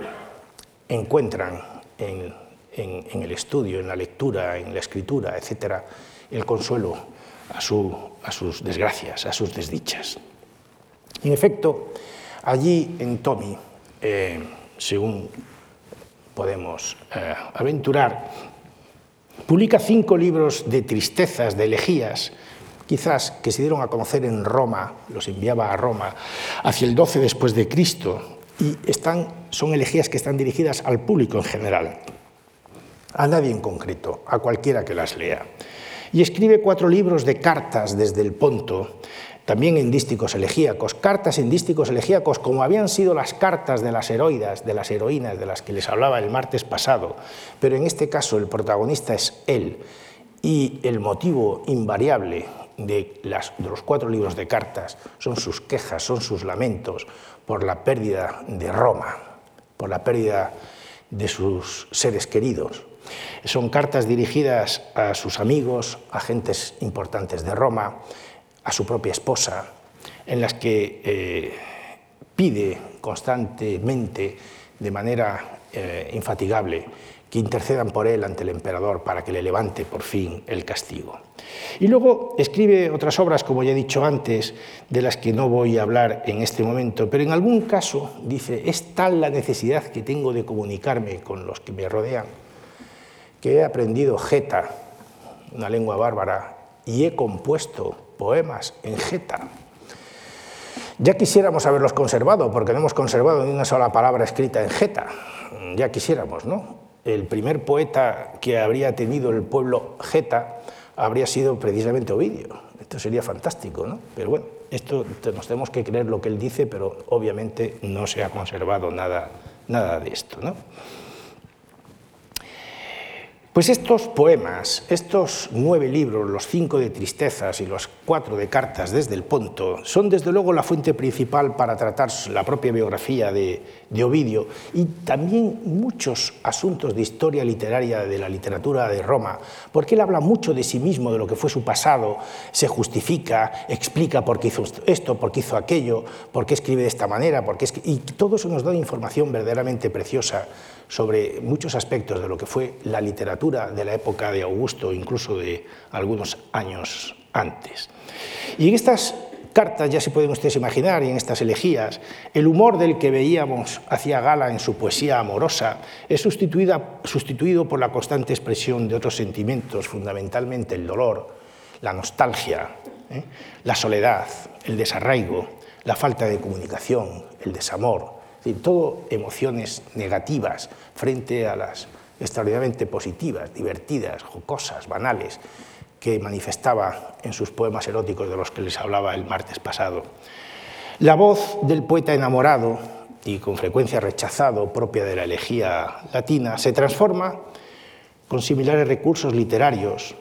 encuentran en, el estudio, en la lectura, en la escritura, etcétera, el consuelo a, sus desgracias, a sus desdichas. En efecto, allí en Tommy, eh, según podemos eh, aventurar, publica cinco libros de tristezas, de elegías, quizás que se dieron a conocer en Roma, los enviaba a Roma, hacia el 12 después de Cristo, y están, son elegías que están dirigidas al público en general, a nadie en concreto, a cualquiera que las lea. Y escribe cuatro libros de cartas desde el Ponto, también en dísticos elegíacos, cartas en dísticos elegíacos como habían sido las cartas de las heroidas, de las heroínas de las que les hablaba el martes pasado, pero en este caso el protagonista es él y el motivo invariable de, de los cuatro libros de cartas son sus quejas, son sus lamentos por la pérdida de Roma, por la pérdida de sus seres queridos. Son cartas dirigidas a sus amigos, a gentes importantes de Roma, a su propia esposa, en las que eh, pide constantemente, de manera eh, infatigable, que intercedan por él ante el emperador para que le levante por fin el castigo. Y luego escribe otras obras, como ya he dicho antes, de las que no voy a hablar en este momento, pero en algún caso dice, es tal la necesidad que tengo de comunicarme con los que me rodean, que he aprendido jeta, una lengua bárbara, y he compuesto poemas en Geta. Ya quisiéramos haberlos conservado, porque no hemos conservado ni una sola palabra escrita en Geta. Ya quisiéramos, ¿no? El primer poeta que habría tenido el pueblo Geta habría sido precisamente Ovidio. Esto sería fantástico, ¿no? Pero bueno, esto nos tenemos que creer lo que él dice, pero obviamente no se ha conservado nada, nada de esto, ¿no? Pues estos poemas, estos nueve libros, los cinco de tristezas y los cuatro de cartas desde el Ponto, son desde luego la fuente principal para tratar la propia biografía de, Ovidio y también muchos asuntos de historia literaria de la literatura de Roma, porque él habla mucho de sí mismo, de lo que fue su pasado, se justifica, explica por qué hizo esto, por qué hizo aquello, por qué escribe de esta manera, por qué y todo eso nos da información verdaderamente preciosa sobre muchos aspectos de lo que fue la literatura de la época de Augusto, incluso de algunos años antes. Y en estas cartas, ya se pueden ustedes imaginar, y en estas elegías, el humor del que veíamos hacia gala en su poesía amorosa es sustituido por la constante expresión de otros sentimientos, fundamentalmente el dolor, la nostalgia, ¿eh? la soledad, el desarraigo, la falta de comunicación, el desamor, todo emociones negativas frente a las extraordinariamente positivas, divertidas, jocosas, banales, que manifestaba en sus poemas eróticos de los que les hablaba el martes pasado. La voz del poeta enamorado y con frecuencia rechazado, propia de la elegía latina, se transforma con similares recursos literarios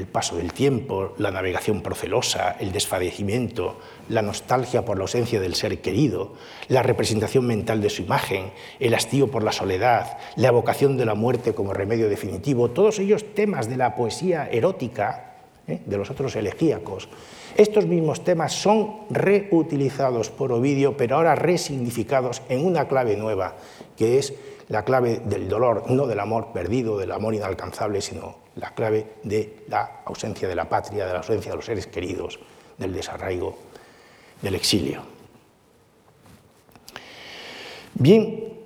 el paso del tiempo, la navegación procelosa, el desfallecimiento, la nostalgia por la ausencia del ser querido, la representación mental de su imagen, el hastío por la soledad, la evocación de la muerte como remedio definitivo, todos ellos temas de la poesía erótica ¿eh? de los otros elegíacos. Estos mismos temas son reutilizados por Ovidio, pero ahora resignificados en una clave nueva, que es la clave del dolor, no del amor perdido, del amor inalcanzable, sino la clave de la ausencia de la patria, de la ausencia de los seres queridos, del desarraigo, del exilio. Bien,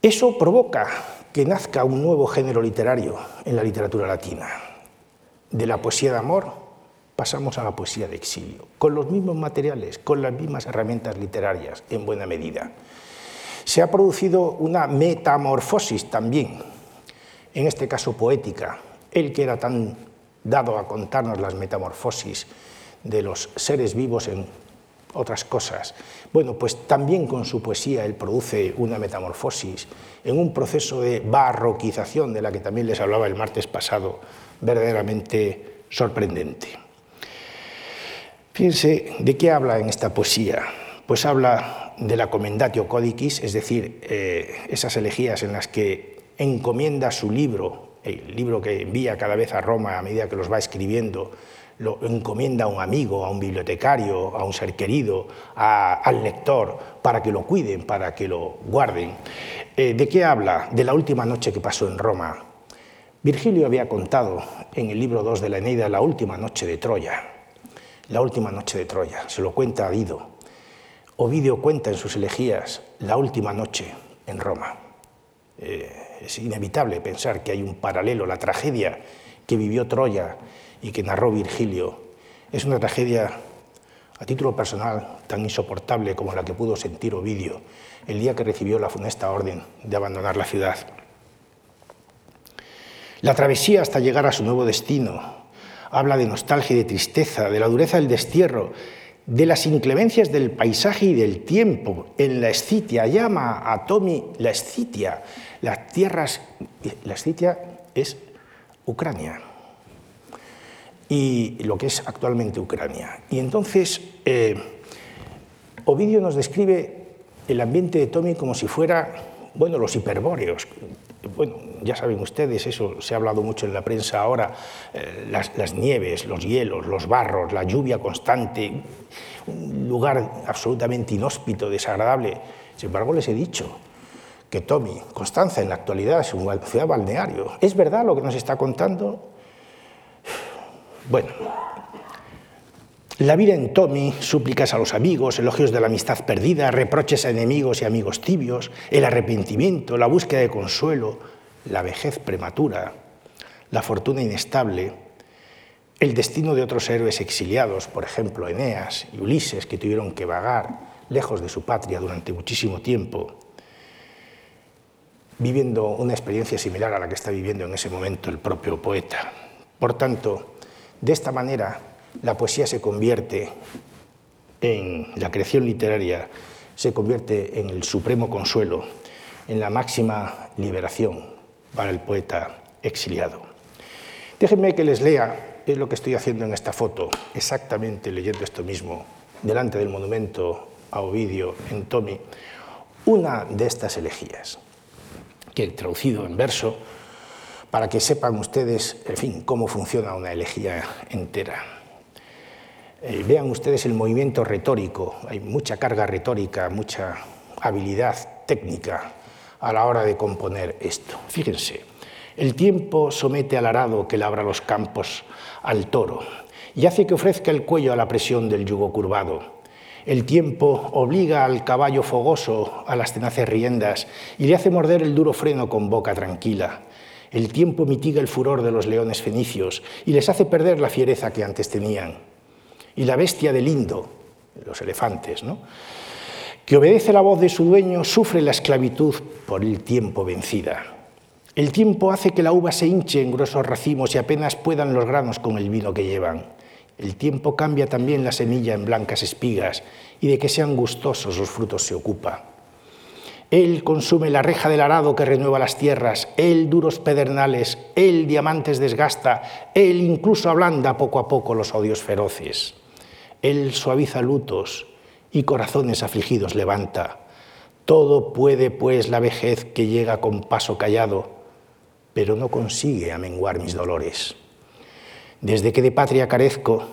eso provoca que nazca un nuevo género literario en la literatura latina. De la poesía de amor pasamos a la poesía de exilio, con los mismos materiales, con las mismas herramientas literarias, en buena medida. Se ha producido una metamorfosis también, en este caso poética, él que era tan dado a contarnos las metamorfosis de los seres vivos en otras cosas. Bueno, pues también con su poesía él produce una metamorfosis en un proceso de barroquización de la que también les hablaba el martes pasado, verdaderamente sorprendente. Fíjense, ¿de qué habla en esta poesía? Pues habla de la Commendatio Codicis, es decir, eh, esas elegías en las que encomienda su libro el libro que envía cada vez a Roma a medida que los va escribiendo, lo encomienda a un amigo, a un bibliotecario, a un ser querido, al lector, para que lo cuiden, para que lo guarden. Eh, ¿De qué habla? De la última noche que pasó en Roma. Virgilio había contado en el libro 2 de la Eneida la última noche de Troya. La última noche de Troya, se lo cuenta a Dido. Ovidio cuenta en sus elegías la última noche en Roma. Eh, es inevitable pensar que hay un paralelo, la tragedia que vivió Troya y que narró Virgilio. Es una tragedia a título personal tan insoportable como la que pudo sentir Ovidio el día que recibió la funesta orden de abandonar la ciudad. La travesía hasta llegar a su nuevo destino habla de nostalgia y de tristeza, de la dureza del destierro, de las inclemencias del paisaje y del tiempo. En la Escitia llama a Tommy la Escitia. Las tierras, la Escitia es Ucrania y lo que es actualmente Ucrania. Y entonces eh, Ovidio nos describe el ambiente de Tommy como si fuera, bueno, los hiperbóreos, bueno, ya saben ustedes, eso se ha hablado mucho en la prensa ahora, eh, las, nieves, los hielos, los barros, la lluvia constante, un lugar absolutamente inhóspito, desagradable. Sin embargo, les he dicho que Tommy, Constanza en la actualidad es una ciudad balneario. ¿Es verdad lo que nos está contando? Bueno, la vida en Tommy, súplicas a los amigos, elogios de la amistad perdida, reproches a enemigos y amigos tibios, el arrepentimiento, la búsqueda de consuelo, la vejez prematura, la fortuna inestable, el destino de otros héroes exiliados, por ejemplo Eneas y Ulises, que tuvieron que vagar lejos de su patria durante muchísimo tiempo, viviendo una experiencia similar a la que está viviendo en ese momento el propio poeta. Por tanto, de esta manera, la poesía se convierte en la creación literaria, se convierte en el supremo consuelo, en la máxima liberación para el poeta exiliado. Déjenme que les lea, es lo que estoy haciendo en esta foto, exactamente leyendo esto mismo, delante del monumento a Ovidio en Tomi, una de estas elegías, que he traducido en verso para que sepan ustedes, en fin, cómo funciona una elegía entera. Eh, vean ustedes el movimiento retórico, hay mucha carga retórica, mucha habilidad técnica a la hora de componer esto. Fíjense, el tiempo somete al arado que labra los campos al toro y hace que ofrezca el cuello a la presión del yugo curvado. El tiempo obliga al caballo fogoso a las tenaces riendas y le hace morder el duro freno con boca tranquila. El tiempo mitiga el furor de los leones fenicios y les hace perder la fiereza que antes tenían y la bestia del Indo, los elefantes, ¿no? que obedece la voz de su dueño, sufre la esclavitud por el tiempo vencida. El tiempo hace que la uva se hinche en gruesos racimos y apenas puedan los granos con el vino que llevan. El tiempo cambia también la semilla en blancas espigas y de que sean gustosos los frutos se ocupa. Él consume la reja del arado que renueva las tierras, Él duros pedernales, Él diamantes desgasta, Él incluso ablanda poco a poco los odios feroces. Él suaviza lutos y corazones afligidos levanta. Todo puede, pues, la vejez que llega con paso callado, pero no consigue amenguar mis dolores. Desde que de patria carezco,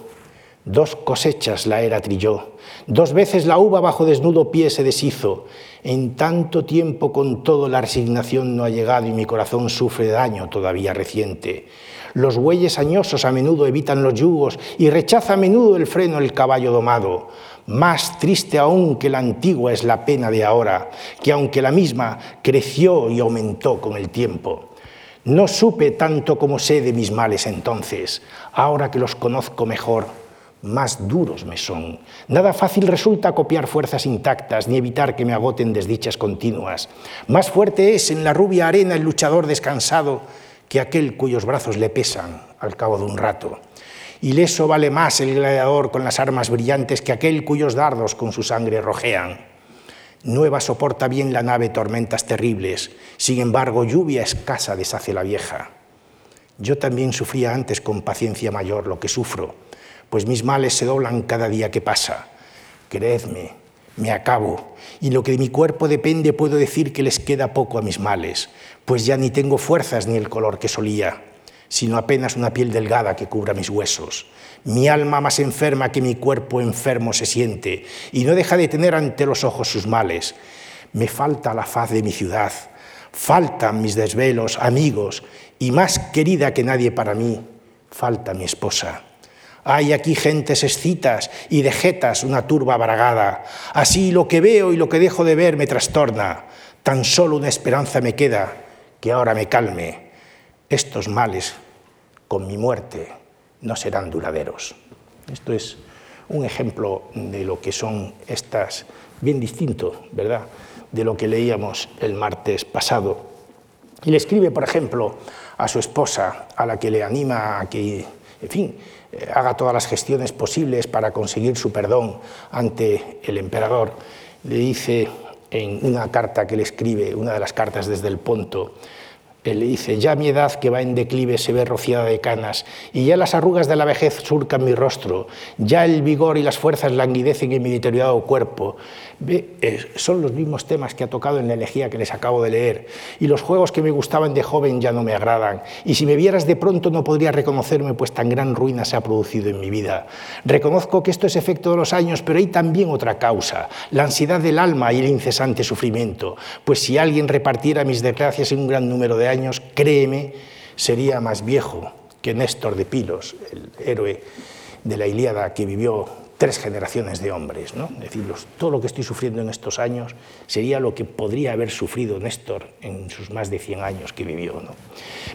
dos cosechas la era trilló, dos veces la uva bajo desnudo pie se deshizo. En tanto tiempo con todo la resignación no ha llegado y mi corazón sufre daño todavía reciente. Los bueyes añosos a menudo evitan los yugos y rechaza a menudo el freno el caballo domado. Más triste aún que la antigua es la pena de ahora, que aunque la misma creció y aumentó con el tiempo. No supe tanto como sé de mis males entonces, ahora que los conozco mejor, más duros me son. Nada fácil resulta copiar fuerzas intactas ni evitar que me agoten desdichas continuas. Más fuerte es en la rubia arena el luchador descansado que aquel cuyos brazos le pesan al cabo de un rato. Ileso vale más el gladiador con las armas brillantes que aquel cuyos dardos con su sangre rojean. Nueva soporta bien la nave tormentas terribles, sin embargo lluvia escasa deshace la vieja. Yo también sufría antes con paciencia mayor lo que sufro, pues mis males se doblan cada día que pasa. Creedme, me acabo, y lo que de mi cuerpo depende puedo decir que les queda poco a mis males, pues ya ni tengo fuerzas ni el color que solía. sino apenas una piel delgada que cubra mis huesos. Mi alma más enferma que mi cuerpo enfermo se siente y no deja de tener ante los ojos sus males. Me falta la faz de mi ciudad, faltan mis desvelos, amigos, y más querida que nadie para mí, falta mi esposa. Hay aquí gentes escitas y de jetas una turba baragada. Así lo que veo y lo que dejo de ver me trastorna. Tan solo una esperanza me queda, que ahora me calme. Estos males, con mi muerte, no serán duraderos. Esto es un ejemplo de lo que son estas, bien distinto, ¿verdad?, de lo que leíamos el martes pasado. Y le escribe, por ejemplo, a su esposa, a la que le anima a que, en fin, haga todas las gestiones posibles para conseguir su perdón ante el emperador. Le dice en una carta que le escribe, una de las cartas desde el Ponto, él le dice, ya mi edad que va en declive se ve rociada de canas, y ya las arrugas de la vejez surcan mi rostro, ya el vigor y las fuerzas languidecen en mi deteriorado cuerpo. Son los mismos temas que ha tocado en la elegía que les acabo de leer, y los juegos que me gustaban de joven ya no me agradan, y si me vieras de pronto no podría reconocerme, pues tan gran ruina se ha producido en mi vida. Reconozco que esto es efecto de los años, pero hay también otra causa, la ansiedad del alma y el incesante sufrimiento, pues si alguien repartiera mis desgracias en un gran número de años, créeme, sería más viejo que Néstor de Pilos, el héroe de la Ilíada que vivió tres generaciones de hombres. ¿no? Es todo lo que estoy sufriendo en estos años sería lo que podría haber sufrido Néstor en sus más de 100 años que vivió. ¿no?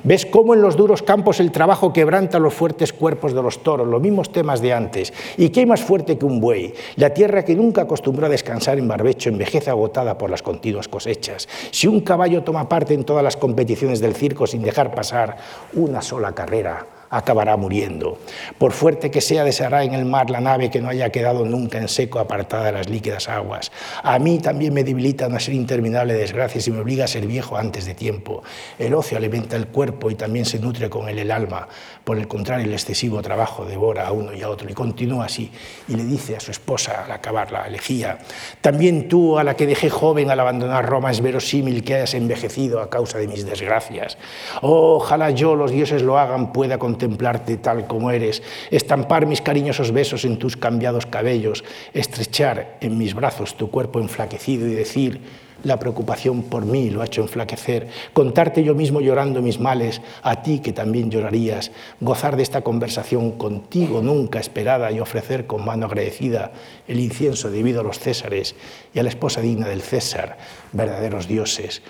¿Ves cómo en los duros campos el trabajo quebranta los fuertes cuerpos de los toros? Los mismos temas de antes. ¿Y qué hay más fuerte que un buey? La tierra que nunca acostumbró a descansar en barbecho envejece agotada por las continuas cosechas. Si un caballo toma parte en todas las competiciones del circo sin dejar pasar una sola carrera, acabará muriendo. Por fuerte que sea, deseará en el mar la nave que no haya quedado nunca en seco apartada de las líquidas aguas. A mí también me debilita una serie interminable de desgracias y me obliga a ser viejo antes de tiempo. El ocio alimenta el cuerpo y también se nutre con él el alma. Por el contrario, el excesivo trabajo devora a uno y a otro. Y continúa así. Y le dice a su esposa al acabar la elegía, también tú, a la que dejé joven al abandonar Roma, es verosímil que hayas envejecido a causa de mis desgracias. ojalá yo, los dioses lo hagan, pueda contemplar contemplarte tal como eres, estampar mis cariñosos besos en tus cambiados cabellos, estrechar en mis brazos tu cuerpo enflaquecido y decir, la preocupación por mí lo ha hecho enflaquecer, contarte yo mismo llorando mis males, a ti que también llorarías, gozar de esta conversación contigo nunca esperada y ofrecer con mano agradecida el incienso debido a los césares y a la esposa digna del César, verdaderos dioses.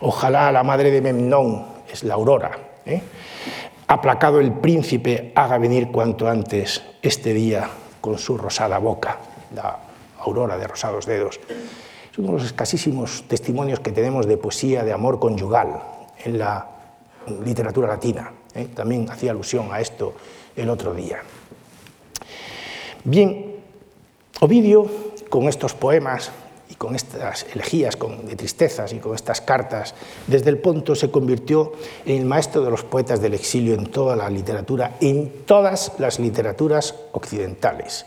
Ojalá la madre de Memnón, es la aurora, ¿eh? aplacado el príncipe, haga venir cuanto antes este día con su rosada boca, la aurora de rosados dedos. Es uno de los escasísimos testimonios que tenemos de poesía de amor conyugal en la literatura latina. ¿eh? También hacía alusión a esto el otro día. Bien, Ovidio, con estos poemas, con estas elegías de tristezas y con estas cartas, desde el punto se convirtió en el maestro de los poetas del exilio en toda la literatura, en todas las literaturas occidentales.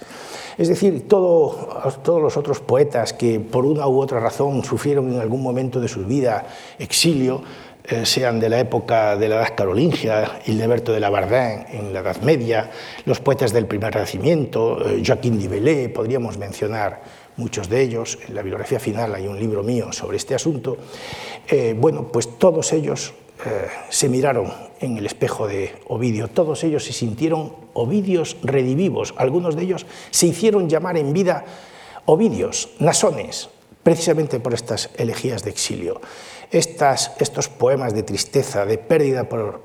Es decir, todos los otros poetas que por una u otra razón sufrieron en algún momento de su vida exilio, eh, sean de la época de la Edad Carolingia, Hildeberto de la Bardin en la Edad Media, los poetas del primer Renacimiento, eh, Joaquín de Velay, podríamos mencionar muchos de ellos, en la bibliografía final hay un libro mío sobre este asunto, eh, bueno, pues todos ellos eh, se miraron en el espejo de Ovidio, todos ellos se sintieron Ovidios redivivos, algunos de ellos se hicieron llamar en vida Ovidios, nasones, precisamente por estas elegías de exilio. Estas, estos poemas de tristeza, de pérdida por,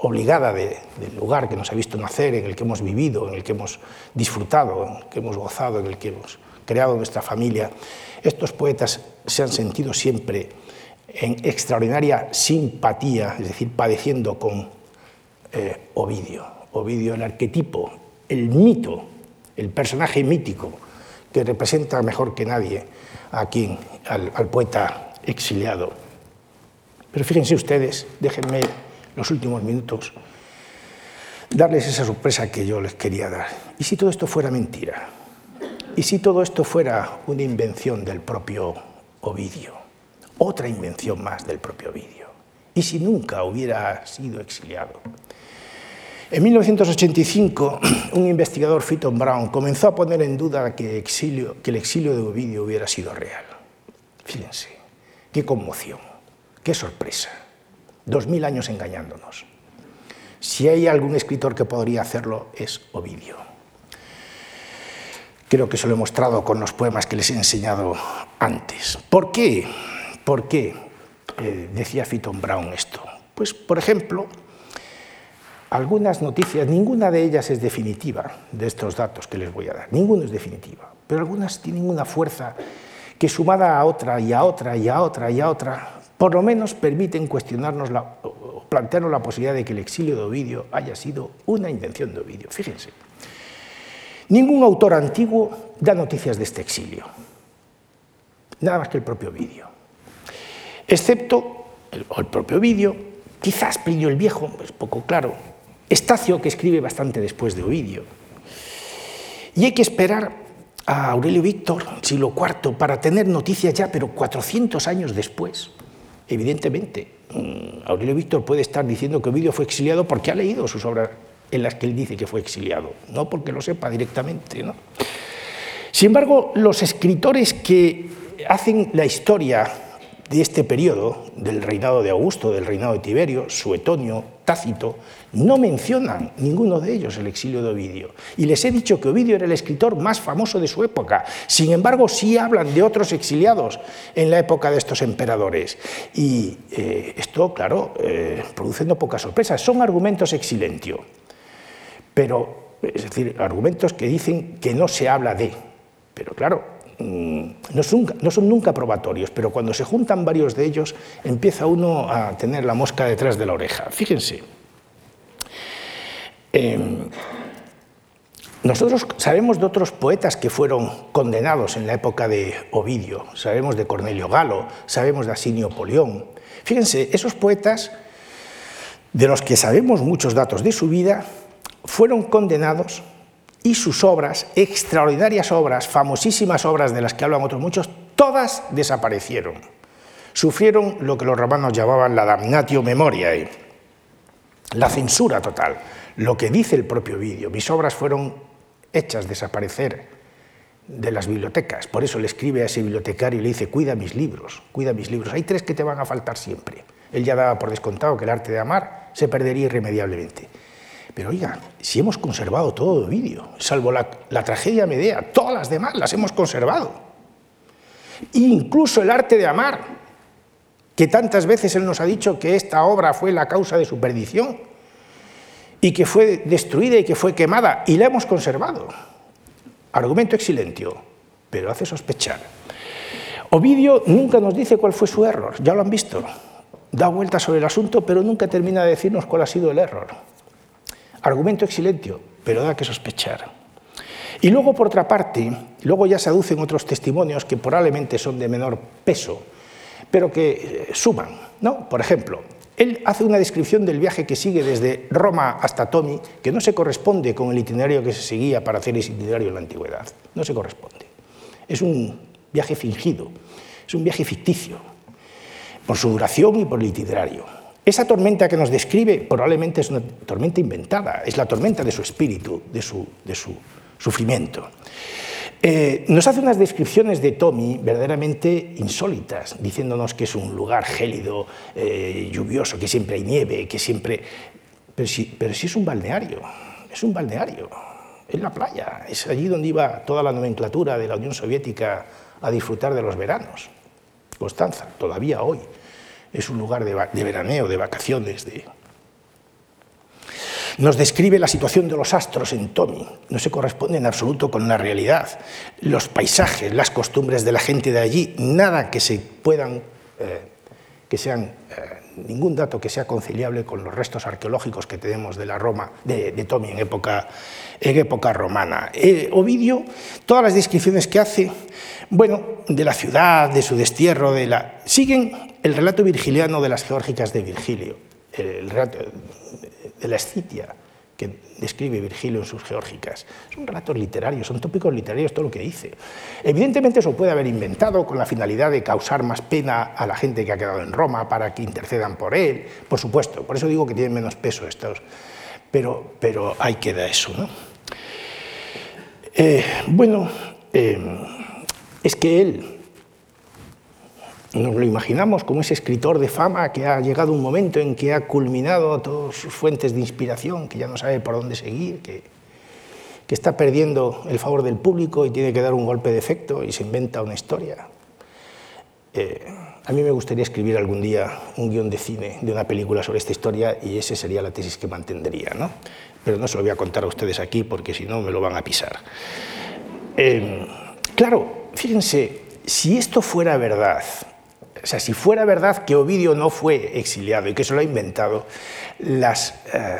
obligada del lugar que nos ha visto nacer, en el que hemos vivido, en el que hemos disfrutado, en el que hemos gozado, en el que hemos creado nuestra familia. Estos poetas se han sentido siempre en extraordinaria simpatía, es decir, padeciendo con eh, Ovidio. Ovidio, el arquetipo, el mito, el personaje mítico que representa mejor que nadie aquí al, al poeta exiliado. Pero fíjense ustedes, déjenme los últimos minutos, darles esa sorpresa que yo les quería dar. ¿Y si todo esto fuera mentira? ¿Y si todo esto fuera una invención del propio Ovidio? Otra invención más del propio Ovidio. y si nunca hubiera sido exiliado. En 1985, un investigador, Fitton Brown, comenzó a poner en duda que, que el exilio de Ovidio hubiera sido real. Fíjense, qué conmoción, qué sorpresa. Dos mil años engañándonos. Si hay algún escritor que podría hacerlo, es Ovidio. Creo que se lo he mostrado con los poemas que les he enseñado antes. ¿Por qué? ¿Por qué eh, decía Fitton Brown esto? Pues, por ejemplo, algunas noticias, ninguna de ellas es definitiva de estos datos que les voy a dar, ninguna es definitiva, pero algunas tienen una fuerza que sumada a otra y a otra y a otra y a otra, por lo menos permiten cuestionarnos la, plantearnos la posibilidad de que el exilio de Ovidio haya sido una invención de Ovidio. Fíjense, ningún autor antiguo da noticias de este exilio, nada más que el propio Ovidio, excepto el, el propio Ovidio, quizás Plinio el Viejo, es poco claro, Estacio, que escribe bastante después de Ovidio. Y hay que esperar a Aurelio Víctor, siglo IV, para tener noticias ya, pero 400 años después. Evidentemente, mm, Aurelio Víctor puede estar diciendo que Ovidio fue exiliado porque ha leído sus obras en las que él dice que fue exiliado, no porque lo sepa directamente. ¿no? Sin embargo, los escritores que hacen la historia de este periodo, del reinado de Augusto, del reinado de Tiberio, Suetonio, Tácito, no mencionan ninguno de ellos el exilio de Ovidio. Y les he dicho que Ovidio era el escritor más famoso de su época. Sin embargo, sí hablan de otros exiliados en la época de estos emperadores. Y eh, esto, claro, eh, produce no pocas sorpresas. Son argumentos exilentio. Pero, es decir, argumentos que dicen que no se habla de. Pero claro, Mm, no son, nunca probatorios, pero cuando se juntan varios de ellos empieza uno a tener la mosca detrás de la oreja. Fíjense, em, nosotros sabemos de otros poetas que fueron condenados en la época de Ovidio, sabemos de Cornelio Galo, sabemos de Asinio Polión. Fíjense, esos poetas, de los que sabemos muchos datos de su vida, fueron condenados y sus obras, extraordinarias obras, famosísimas obras de las que hablan otros muchos, todas desaparecieron. Sufrieron lo que los romanos llamaban la damnatio memoriae, la censura total, lo que dice el propio vídeo. Mis obras fueron hechas desaparecer de las bibliotecas. Por eso le escribe a ese bibliotecario y le dice, cuida mis libros, cuida mis libros. Hay tres que te van a faltar siempre. Él ya daba por descontado que el arte de amar se perdería irremediablemente. Pero oiga, si hemos conservado todo el vídeo, salvo la, tragedia Medea, todas las demás las hemos conservado. incluso el arte de amar, que tantas veces él nos ha dicho que esta obra fue la causa de su perdición y que fue destruida y que fue quemada, y la hemos conservado. Argumento exilentio, pero hace sospechar. Ovidio nunca nos dice cuál fue su error, ya lo han visto. Da vueltas sobre el asunto, pero nunca termina de decirnos cuál ha sido el error. Argumento exilentio, pero da que sospechar. Y luego, por otra parte, luego ya se aducen otros testimonios que probablemente son de menor peso, pero que eh, suman. ¿no? Por ejemplo, él hace una descripción del viaje que sigue desde Roma hasta Tomi, que no se corresponde con el itinerario que se seguía para hacer ese itinerario en la antigüedad. No se corresponde. Es un viaje fingido, es un viaje ficticio, por su duración y por el itinerario. Esa tormenta que nos describe probablemente es una tormenta inventada, es la tormenta de su espíritu, de su, sufrimiento. Eh, nos hace unas descripciones de Tommy verdaderamente insólitas, diciéndonos que es un lugar gélido, eh, lluvioso, que siempre hay nieve, que siempre... Pero sí, pero sí es un balneario, es un balneario, es la playa, es allí donde iba toda la nomenclatura de la Unión Soviética a disfrutar de los veranos. Constanza, todavía hoy es un lugar de, veraneo, de vacaciones. De... Nos describe la situación de los astros en Tomi, no se corresponde en absoluto con la realidad. Los paisajes, las costumbres de la gente de allí, nada que se puedan, eh, que sean, eh, ningún dato que sea conciliable con los restos arqueológicos que tenemos de la Roma, de, Tomi en época, en época romana. Eh, Ovidio, todas las descripciones que hace, bueno, de la ciudad, de su destierro, de la, siguen el relato virgiliano de las geórgicas de Virgilio, de la Escitia, que describe Virgilio en sus Geórgicas. Son relatos literarios, son tópicos literarios todo lo que dice. Evidentemente eso puede haber inventado con la finalidad de causar más pena a la gente que ha quedado en Roma para que intercedan por él, por supuesto, por eso digo que tienen menos peso estos, pero, pero ahí queda eso. ¿no? Eh, bueno, eh, es que él nos lo imaginamos como ese escritor de fama que ha llegado un momento en que ha culminado todas sus fuentes de inspiración, que ya no sabe por dónde seguir, que, que está perdiendo el favor del público y tiene que dar un golpe de efecto y se inventa una historia. Eh, a mí me gustaría escribir algún día un guion de cine de una película sobre esta historia y esa sería la tesis que mantendría, ¿no? Pero no se lo voy a contar a ustedes aquí porque si no me lo van a pisar. Eh, claro, fíjense, si esto fuera verdad, o sea, si fuera verdad que Ovidio no fue exiliado y que se lo ha inventado, las eh,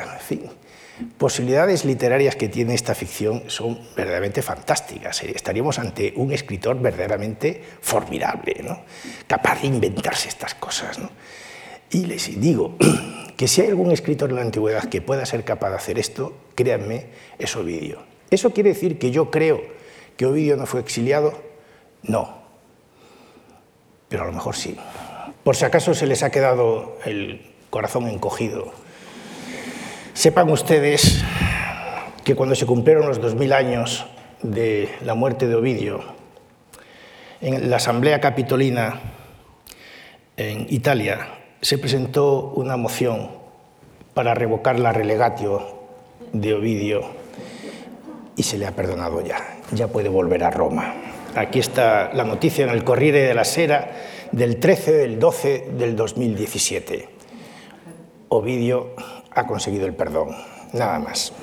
posibilidades literarias que tiene esta ficción son verdaderamente fantásticas. Eh, estaríamos ante un escritor verdaderamente formidable, ¿no? capaz de inventarse estas cosas. Y les digo que si hay algún escritor en la antigüedad que pueda ser capaz de hacer esto, créanme, es Ovidio. ¿Eso quiere decir que yo creo que Ovidio no fue exiliado? No, pero a lo mejor sí. Por si acaso se les ha quedado el corazón encogido. Sepan ustedes que cuando se cumplieron los 2000 años de la muerte de Ovidio, en la Asamblea Capitolina en Italia se presentó una moción para revocar la relegatio de Ovidio y se le ha perdonado ya. Ya puede volver a Roma. Aquí está la noticia en el Corriere de la Sera del 13 del 12 del 2017. Ovidio ha conseguido el perdón, nada más.